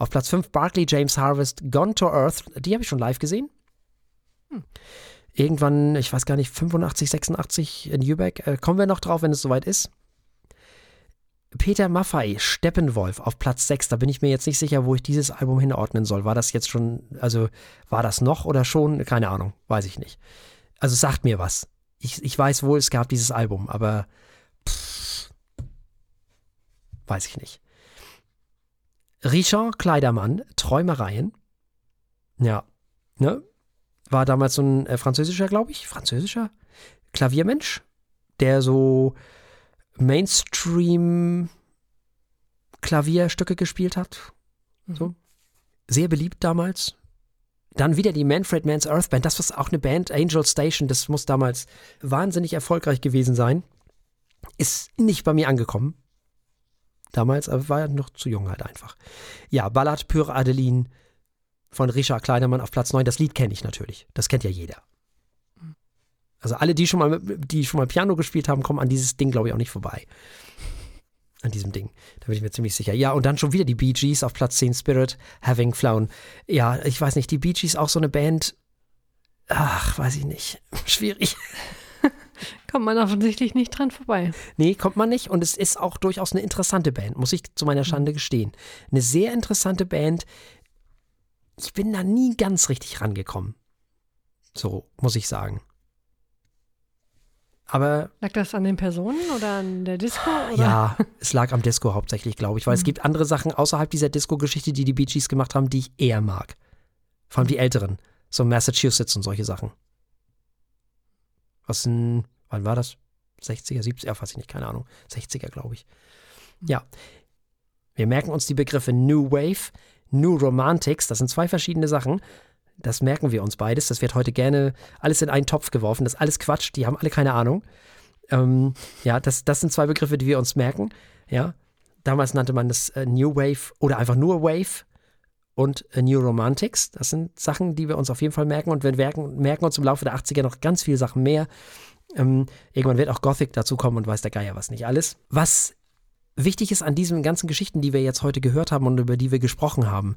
Auf Platz 5 Barkley James Harvest, Gone to Earth. Die habe ich schon live gesehen. Hm. Irgendwann, ich weiß gar nicht, 85, 86 in Jübeck. Äh, kommen wir noch drauf, wenn es soweit ist. Peter Maffei, Steppenwolf auf Platz 6. Da bin ich mir jetzt nicht sicher, wo ich dieses Album hinordnen soll. War das jetzt schon, also war das noch oder schon? Keine Ahnung, weiß ich nicht. Also sagt mir was. Ich, ich weiß wohl, es gab dieses Album, aber pff, weiß ich nicht. Richard Kleidermann, Träumereien. Ja, ne? War damals so ein äh, französischer, glaube ich, französischer Klaviermensch, der so Mainstream Klavierstücke gespielt hat. Mhm. So. Sehr beliebt damals. Dann wieder die Manfred Mann's Earth Band. Das war auch eine Band, Angel Station. Das muss damals wahnsinnig erfolgreich gewesen sein. Ist nicht bei mir angekommen damals, aber war ja noch zu jung halt einfach. Ja, Ballad Pure Adeline von Richard Kleidermann auf Platz 9. Das Lied kenne ich natürlich. Das kennt ja jeder. Also alle, die schon mal, die schon mal Piano gespielt haben, kommen an dieses Ding, glaube ich, auch nicht vorbei. An diesem Ding. Da bin ich mir ziemlich sicher. Ja, und dann schon wieder die Bee Gees auf Platz 10, Spirit, Having Flown. Ja, ich weiß nicht, die Bee Gees auch so eine Band. Ach, weiß ich nicht. Schwierig. Kommt man offensichtlich nicht dran vorbei. Nee, kommt man nicht. Und es ist auch durchaus eine interessante Band, muss ich zu meiner Schande gestehen. Eine sehr interessante Band. Ich bin da nie ganz richtig rangekommen. So, muss ich sagen. Aber lag das an den Personen oder an der Disco? Oder? Ja, es lag am Disco hauptsächlich, glaube ich, weil mhm. es gibt andere Sachen außerhalb dieser Disco-Geschichte, die die Bee Gees gemacht haben, die ich eher mag. Vor allem die älteren, so Massachusetts und solche Sachen. Was in, wann war das? 60er, 70er, ja, weiß ich nicht, keine Ahnung. 60er, glaube ich. Ja. Wir merken uns die Begriffe New Wave, New Romantics, das sind zwei verschiedene Sachen. Das merken wir uns beides. Das wird heute gerne alles in einen Topf geworfen. Das ist alles Quatsch. Die haben alle keine Ahnung. Ähm, ja, das, das sind zwei Begriffe, die wir uns merken. Ja, damals nannte man das äh, New Wave oder einfach nur Wave und äh, New Romantics. Das sind Sachen, die wir uns auf jeden Fall merken. Und wir merken, merken uns im Laufe der 80er noch ganz viele Sachen mehr. Ähm, irgendwann wird auch Gothic dazu kommen und weiß der Geier was nicht alles. Was wichtig ist an diesen ganzen Geschichten, die wir jetzt heute gehört haben und über die wir gesprochen haben,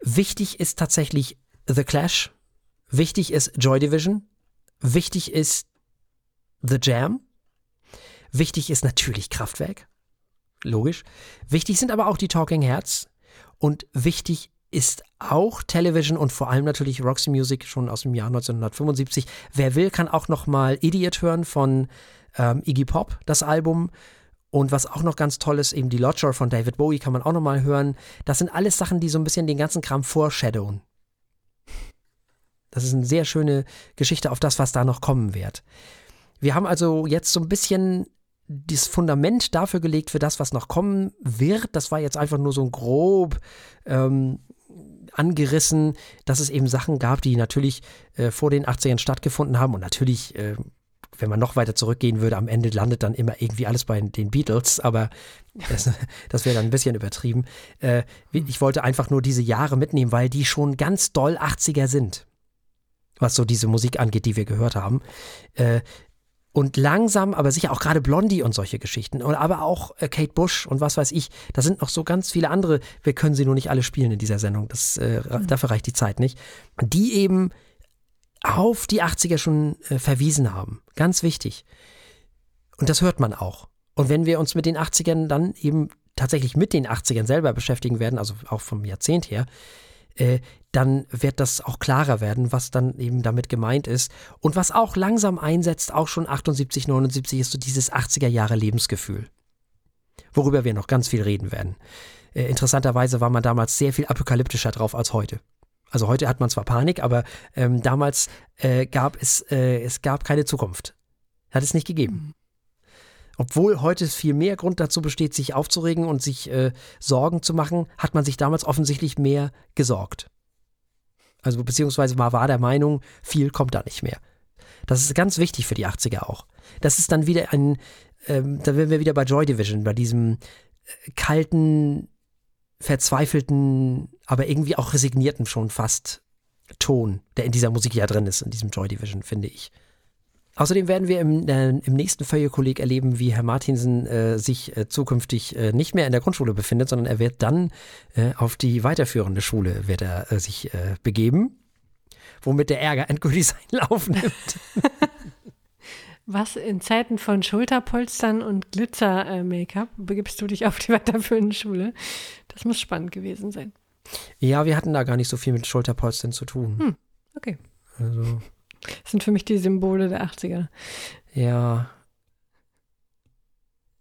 wichtig ist tatsächlich The Clash, wichtig ist Joy Division, wichtig ist The Jam, wichtig ist natürlich Kraftwerk, logisch. Wichtig sind aber auch die Talking Heads und wichtig ist auch Television und vor allem natürlich Roxy Music schon aus dem Jahr 1975. Wer will, kann auch noch mal Idiot hören von ähm, Iggy Pop, das Album. Und was auch noch ganz toll ist, eben die Lodger von David Bowie kann man auch noch mal hören. Das sind alles Sachen, die so ein bisschen den ganzen Kram foreshadowen. Das ist eine sehr schöne Geschichte auf das, was da noch kommen wird. Wir haben also jetzt so ein bisschen das Fundament dafür gelegt für das, was noch kommen wird. Das war jetzt einfach nur so ein grob ähm, angerissen, dass es eben Sachen gab, die natürlich äh, vor den 80ern stattgefunden haben und natürlich äh, wenn man noch weiter zurückgehen würde, am Ende landet dann immer irgendwie alles bei den Beatles, aber [laughs] das, das wäre dann ein bisschen übertrieben. Äh, ich wollte einfach nur diese Jahre mitnehmen, weil die schon ganz doll 80er sind was so diese Musik angeht, die wir gehört haben. Äh, und langsam, aber sicher auch gerade Blondie und solche Geschichten, aber auch äh, Kate Bush und was weiß ich. Da sind noch so ganz viele andere. Wir können sie nur nicht alle spielen in dieser Sendung. Das, äh, mhm. Dafür reicht die Zeit nicht. Die eben auf die 80er schon äh, verwiesen haben. Ganz wichtig. Und das hört man auch. Und wenn wir uns mit den 80ern dann eben tatsächlich mit den 80ern selber beschäftigen werden, also auch vom Jahrzehnt her, äh, dann wird das auch klarer werden, was dann eben damit gemeint ist. Und was auch langsam einsetzt, auch schon 78, 79, ist so dieses 80er Jahre Lebensgefühl. Worüber wir noch ganz viel reden werden. Äh, interessanterweise war man damals sehr viel apokalyptischer drauf als heute. Also heute hat man zwar Panik, aber ähm, damals äh, gab es, äh, es gab keine Zukunft. Hat es nicht gegeben. Obwohl heute viel mehr Grund dazu besteht, sich aufzuregen und sich äh, Sorgen zu machen, hat man sich damals offensichtlich mehr gesorgt. Also beziehungsweise man war der Meinung, viel kommt da nicht mehr. Das ist ganz wichtig für die 80er auch. Das ist dann wieder ein, ähm, da wären wir wieder bei Joy Division, bei diesem äh, kalten, verzweifelten, aber irgendwie auch resignierten schon fast Ton, der in dieser Musik ja drin ist, in diesem Joy Division, finde ich. Außerdem werden wir im, äh, im nächsten Feuillekolleg erleben, wie Herr Martinsen äh, sich äh, zukünftig äh, nicht mehr in der Grundschule befindet, sondern er wird dann äh, auf die weiterführende Schule wird er äh, sich begeben, womit der Ärger endgültig seinen Lauf nimmt. [laughs] Was in Zeiten von Schulterpolstern und Glitzer-Make-up begibst du dich auf die weiterführende Schule? Das muss spannend gewesen sein. Ja, wir hatten da gar nicht so viel mit Schulterpolstern zu tun. Hm, okay. Also das sind für mich die Symbole der 80er. Ja.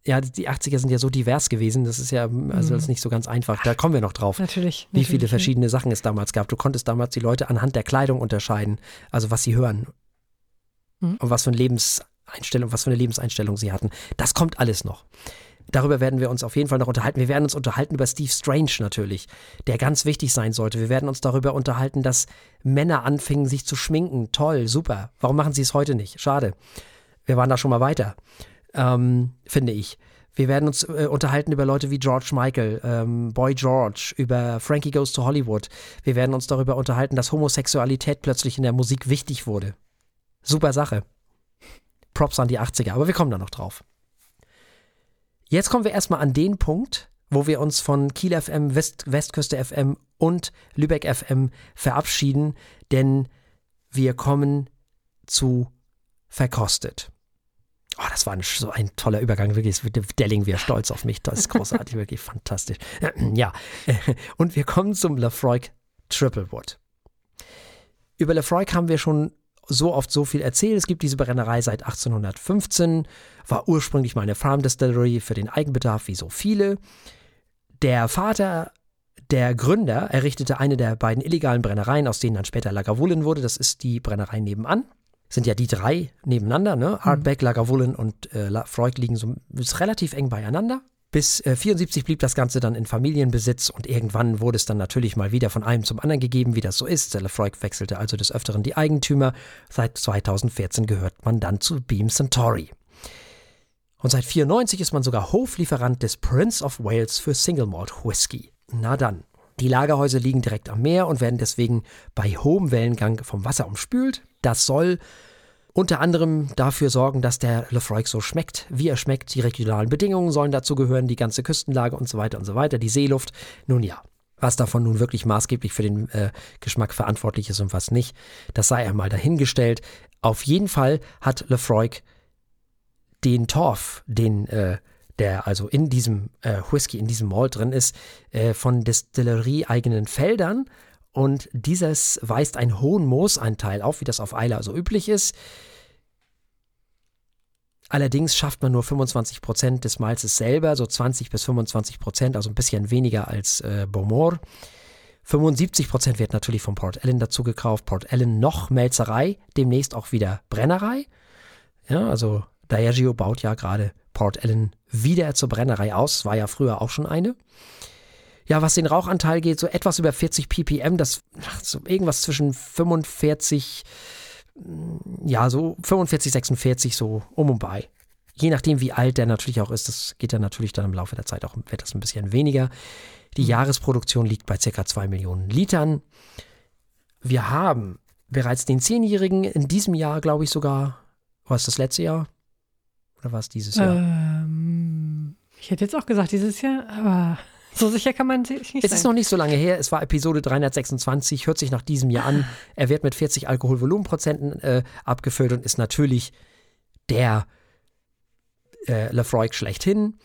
Ja, die 80er sind ja so divers gewesen, das ist ja, also mhm. das ist nicht so ganz einfach. Da kommen wir noch drauf. Natürlich. Wie viele verschiedene Sachen es damals gab. Du konntest damals die Leute anhand der Kleidung unterscheiden, also was sie hören. Mhm. Und was für eine Lebenseinstellung, was für eine Lebenseinstellung sie hatten. Das kommt alles noch. Darüber werden wir uns auf jeden Fall noch unterhalten. Wir werden uns unterhalten über Steve Strange natürlich, der ganz wichtig sein sollte. Wir werden uns darüber unterhalten, dass Männer anfingen, sich zu schminken. Toll, super. Warum machen sie es heute nicht? Schade. Wir waren da schon mal weiter, ähm, finde ich. Wir werden uns äh, unterhalten über Leute wie George Michael, ähm, Boy George, über Frankie Goes to Hollywood. Wir werden uns darüber unterhalten, dass Homosexualität plötzlich in der Musik wichtig wurde. Super Sache. Props an die 80er, aber wir kommen da noch drauf. Jetzt kommen wir erstmal an den Punkt, wo wir uns von Kiel FM, West, Westküste FM und Lübeck FM verabschieden, denn wir kommen zu Verkostet. Oh, das war ein, so ein toller Übergang, wirklich. Delling wäre stolz auf mich. Das ist großartig, [laughs] wirklich fantastisch. [clears throat] Ja, und wir kommen zum Lafroig Triplewood. Über Lafroig haben wir schon so oft so viel erzählt. Es gibt diese Brennerei seit 1815, war ursprünglich mal eine Farm Distillery für den Eigenbedarf, wie so viele. Der Vater der Gründer errichtete eine der beiden illegalen Brennereien, aus denen dann später Lagavulin wurde. Das ist die Brennerei nebenan. Sind ja die drei nebeneinander, ne? Hardback, mhm. Lagavulin und äh, Freud liegen so ist relativ eng beieinander. Bis äh, 74 blieb das Ganze dann in Familienbesitz und irgendwann wurde es dann natürlich mal wieder von einem zum anderen gegeben, wie das so ist. Lefroy wechselte also des Öfteren die Eigentümer. Seit 2014 gehört man dann zu Beam Centauri. Und seit 94 ist man sogar Hoflieferant des Prince of Wales für Single Malt Whisky. Na dann. Die Lagerhäuser liegen direkt am Meer und werden deswegen bei hohem Wellengang vom Wasser umspült. Das soll unter anderem dafür sorgen, dass der Lefroy so schmeckt, wie er schmeckt. Die regionalen Bedingungen sollen dazu gehören, die ganze Küstenlage und so weiter und so weiter, die Seeluft. Nun ja, was davon nun wirklich maßgeblich für den äh, Geschmack verantwortlich ist und was nicht, das sei einmal dahingestellt. Auf jeden Fall hat Lefroy den Torf, den äh, der also in diesem äh, Whisky, in diesem Malt drin ist, äh, von Destillerie-eigenen Feldern. Und dieses weist einen hohen Moosanteil auf, wie das auf Eiler so üblich ist. Allerdings schafft man nur 25 Prozent des Malzes selber, so 20 bis 25%, Prozent, also ein bisschen weniger als äh, Beaumont. 75 Prozent wird natürlich von Port Ellen dazu gekauft. Port Ellen noch Melzerei, demnächst auch wieder Brennerei. Ja, also Diageo baut ja gerade Port Ellen wieder zur Brennerei aus. War ja früher auch schon eine. Ja, was den Rauchanteil geht, so etwas über 40 ppm, das so irgendwas zwischen 45, mm, ja, so 45, 46, so um und bei. Je nachdem, wie alt der natürlich auch ist, das geht dann natürlich dann im Laufe der Zeit auch, wird das ein bisschen weniger. Die mhm. Jahresproduktion liegt bei ca. 2 Millionen Litern. Wir haben bereits den Zehnjährigen in diesem Jahr, glaube ich sogar, was ist das letzte Jahr? Oder war es dieses Jahr? Ähm, ich hätte jetzt auch gesagt dieses Jahr, aber so sicher kann man sich nicht Es sein. ist noch nicht so lange her. Es war Episode 326, hört sich nach diesem Jahr an. Er wird mit 40 Alkoholvolumenprozenten äh, abgefüllt und ist natürlich der äh, Lefroy schlechthin.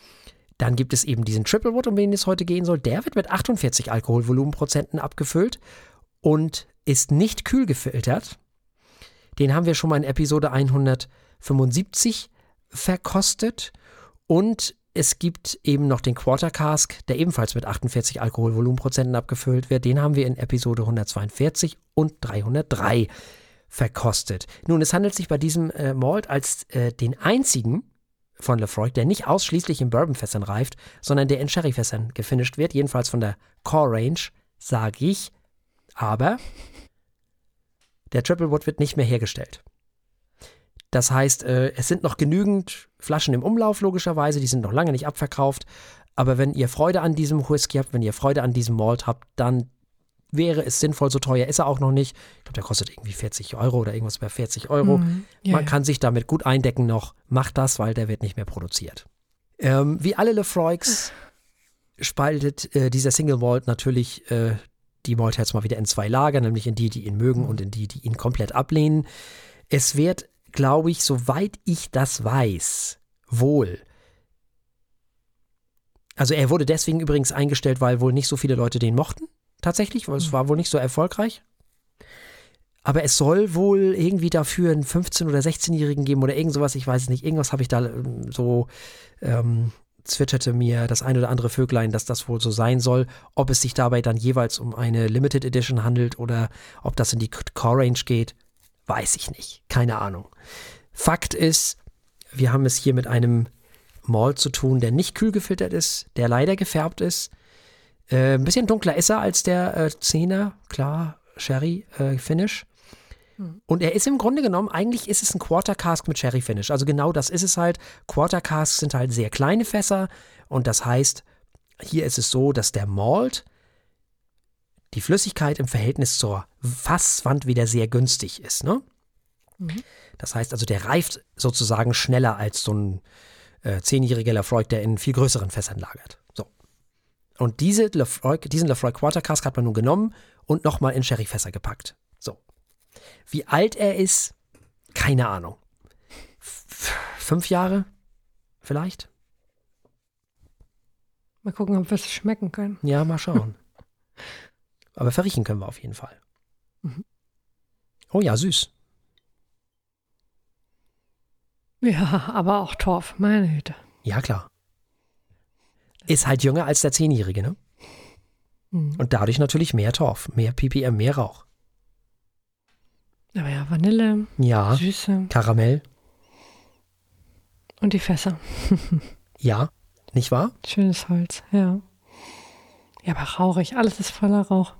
Dann gibt es eben diesen Triple Wood, um den es heute gehen soll. Der wird mit 48 Alkoholvolumenprozenten abgefüllt und ist nicht kühl gefiltert. Den haben wir schon mal in Episode 175 verkostet und es gibt eben noch den Quarter Cask, der ebenfalls mit 48 Alkoholvolumenprozenten abgefüllt wird. Den haben wir in Episode 142 und 303 verkostet. Nun, es handelt sich bei diesem äh, Malt als äh, den einzigen von Lefroy, der nicht ausschließlich in Bourbonfässern reift, sondern der in Sherryfässern gefinisht wird, jedenfalls von der Core Range, sage ich. Aber der Triple Wood wird nicht mehr hergestellt. Das heißt, äh, es sind noch genügend Flaschen im Umlauf, logischerweise, die sind noch lange nicht abverkauft. Aber wenn ihr Freude an diesem Whisky habt, wenn ihr Freude an diesem Malt habt, dann wäre es sinnvoll, so teuer ist er auch noch nicht. Ich glaube, der kostet irgendwie 40 Euro oder irgendwas bei 40 Euro. Mhm, yeah. Man kann sich damit gut eindecken noch. Macht das, weil der wird nicht mehr produziert. Ähm, wie alle Lefroix spaltet äh, dieser Single Malt natürlich äh, die Maltheads mal wieder in zwei Lager, nämlich in die, die ihn mögen und in die, die ihn komplett ablehnen. Es wird glaube ich, soweit ich das weiß, wohl. Also er wurde deswegen übrigens eingestellt, weil wohl nicht so viele Leute den mochten, tatsächlich, weil es mhm. war wohl nicht so erfolgreich. Aber es soll wohl irgendwie dafür einen 15- oder 16-Jährigen geben oder irgend sowas, ich weiß es nicht. Irgendwas habe ich da ähm, so, ähm, zwitscherte mir das ein oder andere Vöglein, dass das wohl so sein soll. Ob es sich dabei dann jeweils um eine Limited Edition handelt oder ob das in die Core Range geht, Weiß ich nicht. Keine Ahnung. Fakt ist, wir haben es hier mit einem Malt zu tun, der nicht kühl gefiltert ist, der leider gefärbt ist. Äh, ein bisschen dunkler ist er als der äh, 10er, klar, Sherry äh, Finish. Hm. Und er ist im Grunde genommen, eigentlich ist es ein Quarter Cask mit Sherry Finish. Also genau das ist es halt. Quarter Casks sind halt sehr kleine Fässer und das heißt, hier ist es so, dass der Malt die Flüssigkeit im Verhältnis zur Fasswand wieder sehr günstig ist. Ne? Mhm. Das heißt also, der reift sozusagen schneller als so ein äh, zehnjähriger Lafroig, der in viel größeren Fässern lagert. So. Und diese Lafroy, diesen Lafroy Quarter Cask hat man nun genommen und nochmal in Sherryfässer gepackt. So. Wie alt er ist, keine Ahnung. F fünf Jahre? Vielleicht? Mal gucken, ob wir es schmecken können. Ja, mal schauen. Aber verriechen können wir auf jeden Fall. Mhm. Oh ja, süß. Ja, aber auch Torf, meine Güte. Ja, klar. Ist halt jünger als der Zehnjährige, ne? Hm. Und dadurch natürlich mehr Torf, mehr PPM, mehr Rauch. Aber ja, Vanille, Ja, Süße Karamell. und die Fässer. [laughs] Ja, nicht wahr? Schönes Holz, ja. Ja, aber rauchig, alles ist voller Rauch.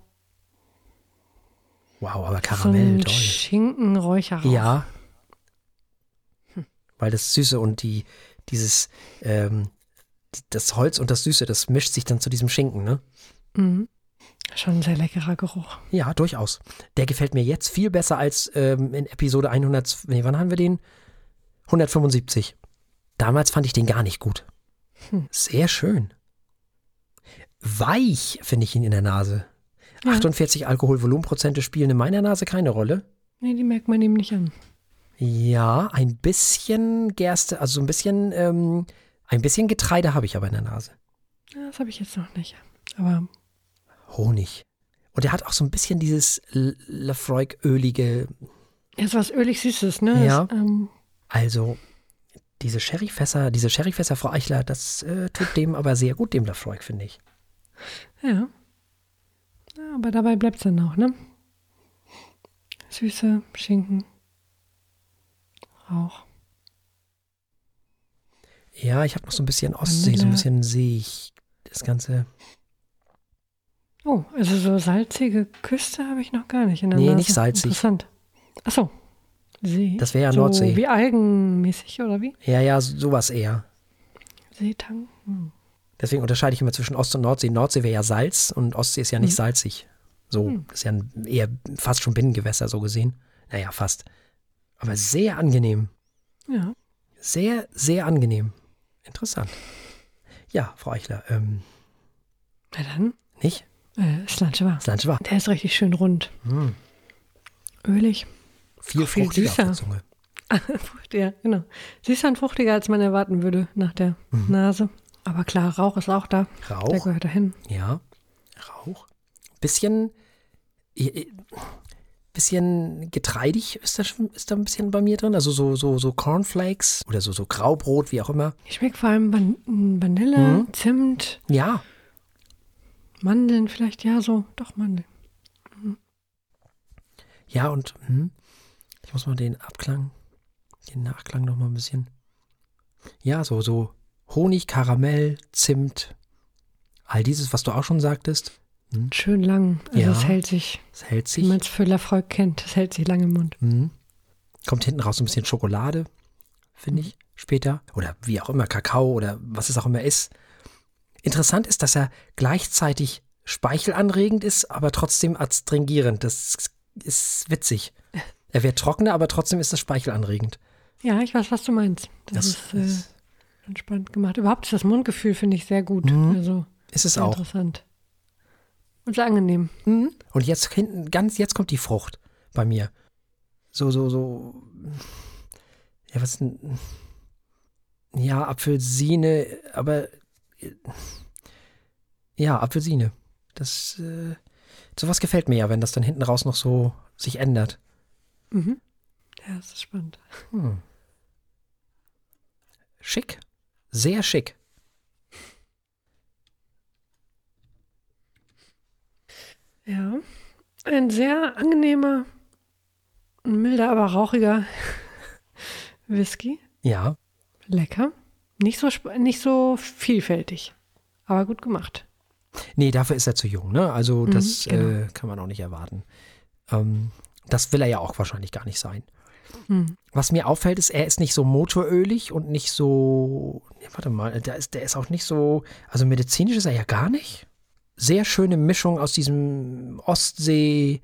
Wow, aber so Karamell, ein toll. Schinken-Räucherrauch. Ja. Weil das Süße und die, dieses, ähm, das Holz und das Süße, das mischt sich dann zu diesem Schinken, ne? Mhm. Schon ein sehr leckerer Geruch. Ja, durchaus. Der gefällt mir jetzt viel besser als ähm, in Episode 100, nee, wann haben wir den? 175. Damals fand ich den gar nicht gut. Hm. Sehr schön. Weich finde ich ihn in der Nase. Ja. 48 Alkoholvolumenprozente spielen in meiner Nase keine Rolle. Nee, die merkt man ihm nicht an. Ja, ein bisschen Gerste, also so ein bisschen, ähm, ein bisschen Getreide habe ich aber in der Nase. Ja, das habe ich jetzt noch nicht. Aber Honig. Und er hat auch so ein bisschen dieses Lafroig-ölige, ja, ist was ölig-süßes, ne? Ja. Das, ähm, also diese Sherryfässer, diese Sherryfässer, Frau Eichler, das äh, tut dem aber sehr gut, dem Lafroig, finde ich. ja. Ja. Aber dabei bleibt es dann auch, ne? Süße, Schinken, Rauch. Ja, ich habe noch so ein bisschen Ostsee, so ein Vanille. bisschen sehe ich das Ganze. Oh, also so salzige Küste habe ich noch gar nicht in der Nee, Nase. nicht salzig. Interessant. Ach so. See. Das wäre ja so Nordsee. Wie algenmäßig oder wie? Ja, ja, sowas eher. Seetang. Hm. Deswegen unterscheide ich immer zwischen Ost- und Nordsee. Nordsee wäre ja Salz und Ostsee ist ja nicht Mhm. salzig. So, Hm. ist ja ein, eher fast schon Binnengewässer so gesehen. Naja, fast. Aber sehr angenehm. Ja. Sehr, sehr angenehm. Interessant. Ja, Frau Eichler, ähm, Na dann, nicht? äh, Slanche Das Land war. Der ist richtig schön rund. Hm. Ölig. Viel Auch viel fruchtiger auf der. Zunge. [laughs] Ja, genau. Süßer und fruchtiger, als man erwarten würde nach der Mhm. Nase. Aber klar, Rauch ist auch da. Der Rauch, gehört dahin. ja. Rauch. Bisschen, bisschen getreidig ist da, schon, ist da ein bisschen bei mir drin. Also so, so, so Cornflakes oder so, so Graubrot, wie auch immer. Ich schmecke vor allem Van Vanille, Mhm. Zimt, Ja, Mandeln vielleicht. Ja, so. Doch, Mandeln. ja und hm, ich muss mal den Abklang, den Nachklang noch mal ein bisschen. Ja, so, so Honig, Karamell, Zimt, all dieses, was du auch schon sagtest, Schön lang. Also Ja. es hält sich, das hält wie sich. man es für Lafroig kennt, es hält sich lang im Mund. Mhm. Kommt hinten raus so ein bisschen Schokolade, finde ich, später. Oder wie auch immer, Kakao oder was es auch immer ist. Interessant ist, dass er gleichzeitig speichelanregend ist, aber trotzdem astringierend. Das ist witzig. [laughs] Er wird trockener, aber trotzdem ist das speichelanregend. Ja, ich weiß, was du meinst. Das, ist äh, entspannt gemacht. Überhaupt ist das Mundgefühl, finde ich, sehr gut. Mhm. Also ist es auch. interessant. Und sehr angenehm. Mhm. Und jetzt hinten, ganz, jetzt kommt die Frucht bei mir. So, so, so. Ja, was denn? Ja, Apfelsine, aber. äh, Ja, Apfelsine. Das, äh, sowas gefällt mir ja, wenn das dann hinten raus noch so sich ändert. Mhm. Ja, das ist spannend. Hm. Schick. Sehr schick. Ja. Ein sehr angenehmer, milder, aber rauchiger [laughs] Whisky. Ja. Lecker. Nicht so, nicht so vielfältig, aber gut gemacht. Nee, dafür ist er zu jung, ne? Also Mhm, das genau. äh, kann man auch nicht erwarten. Ähm, das will er ja auch wahrscheinlich gar nicht sein. Hm. Was mir auffällt, ist, er ist nicht so motorölig und nicht so. Ja, warte mal, der ist, der ist auch nicht so. Also medizinisch ist er ja gar nicht. Sehr schöne Mischung aus diesem Ostsee,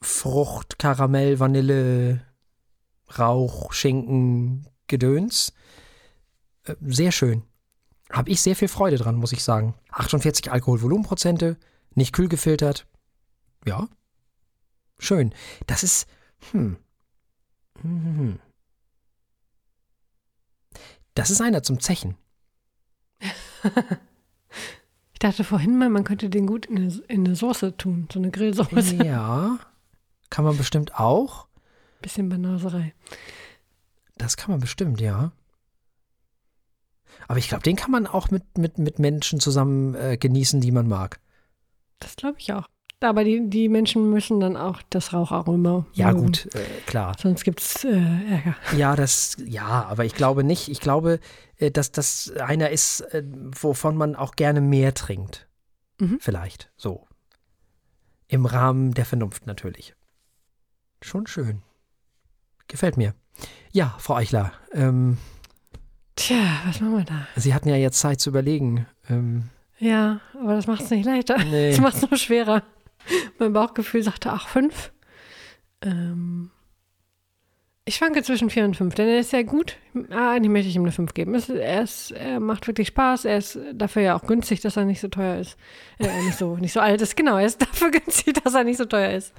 Frucht, Karamell, Vanille, Rauch, Schinken, Gedöns. Äh, Sehr schön. Habe ich sehr viel Freude dran, muss ich sagen. 48 Alkoholvolumenprozente, nicht kühl gefiltert. Ja. Schön. Das ist. Hm. Mhm. Das ist einer zum Zechen. [laughs] Ich dachte vorhin mal, man könnte den gut in eine, in eine Soße tun, so eine Grillsoße. Ja, kann man bestimmt auch. Bisschen Banauserei. Das kann man bestimmt, ja. Aber ich glaube, den kann man auch mit, mit, mit Menschen zusammen äh, genießen, die man mag. Das glaube ich auch. Aber die, die Menschen müssen dann auch das Raucharoma. Ja, mögen. gut, äh, klar. Sonst gibt es äh, Ärger. Ja, das, ja, aber ich glaube nicht. Ich glaube, äh, dass das einer ist, äh, wovon man auch gerne mehr trinkt. Mhm. Vielleicht. So. Im Rahmen der Vernunft natürlich. Schon schön. Gefällt mir. Ja, Frau Eichler. Ähm, Tja, was machen wir da? Sie hatten ja jetzt Zeit zu überlegen. Ähm, ja, aber das macht es nicht leichter. Nee. Das macht es nur schwerer. [laughs] Mein Bauchgefühl sagte, ach, fünf. Ähm, ich schwanke zwischen vier und fünf, denn er ist sehr gut. Ah, eigentlich möchte ich ihm eine fünf geben. Es, er, ist, er macht wirklich Spaß. Er ist dafür ja auch günstig, dass er nicht so teuer ist. Äh, nicht, so, [laughs] nicht so alt ist. Genau, er ist dafür [laughs] günstig, dass er nicht so teuer ist.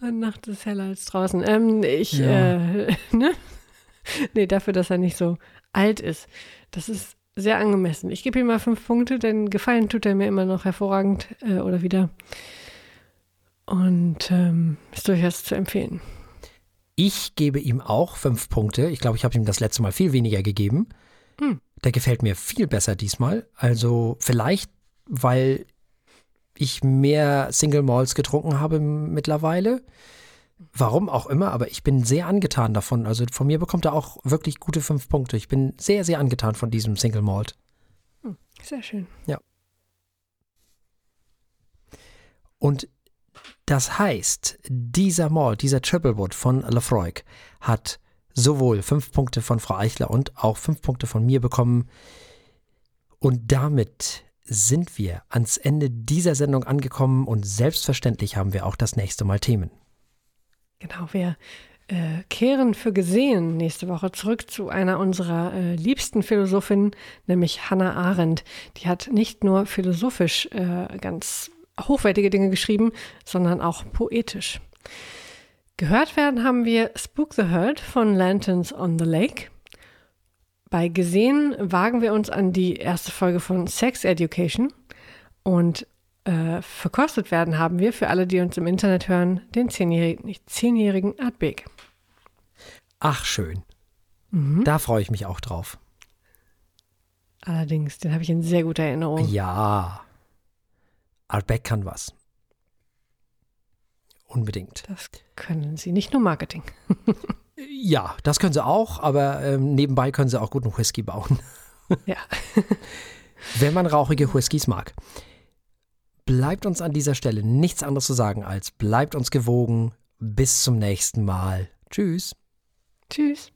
und Nacht ist heller als draußen. Ähm, ich, ja. äh, ne? nee, dafür, dass er nicht so alt ist. Das ist sehr angemessen. Ich gebe ihm mal fünf Punkte, denn gefallen tut er mir immer noch hervorragend äh, oder wieder. Und ähm, ist durchaus zu empfehlen. Ich gebe ihm auch fünf Punkte. Ich glaube, ich habe ihm das letzte Mal viel weniger gegeben. Hm. Der gefällt mir viel besser diesmal. Also vielleicht, weil ich mehr Single Malls getrunken habe mittlerweile. Warum auch immer, aber ich bin sehr angetan davon. Also von mir bekommt er auch wirklich gute fünf Punkte. Ich bin sehr, sehr angetan von diesem Single Malt. Hm, sehr schön. Ja. Und das heißt, dieser Malt, dieser Triple Wood von Lafroig hat sowohl fünf Punkte von Frau Eichler und auch fünf Punkte von mir bekommen. Und damit sind wir ans Ende dieser Sendung angekommen und selbstverständlich haben wir auch das nächste Mal Themen. Genau, wir äh, kehren für gesehen nächste Woche zurück zu einer unserer äh, liebsten Philosophinnen, nämlich Hannah Arendt. Die hat nicht nur philosophisch äh, ganz hochwertige Dinge geschrieben, sondern auch poetisch. Gehört werden haben wir Spook the Herd von Lanterns on the Lake. Bei Gesehen wagen wir uns an die erste Folge von Sex Education und äh, verkostet werden haben wir, für alle, die uns im Internet hören, den zehnjährigen, zehnjährigen Artbeek. Ach, schön. Mhm. Da freue ich mich auch drauf. Allerdings, den habe ich in sehr guter Erinnerung. Ja. Artbeck kann was. Unbedingt. Das können sie, nicht nur Marketing. [laughs] ja, das können sie auch, aber ähm, nebenbei können sie auch guten Whisky bauen. ja. [laughs] Wenn man rauchige Whiskys mag bleibt uns an dieser Stelle nichts anderes zu sagen als bleibt uns gewogen. Bis zum nächsten Mal. Tschüss. Tschüss.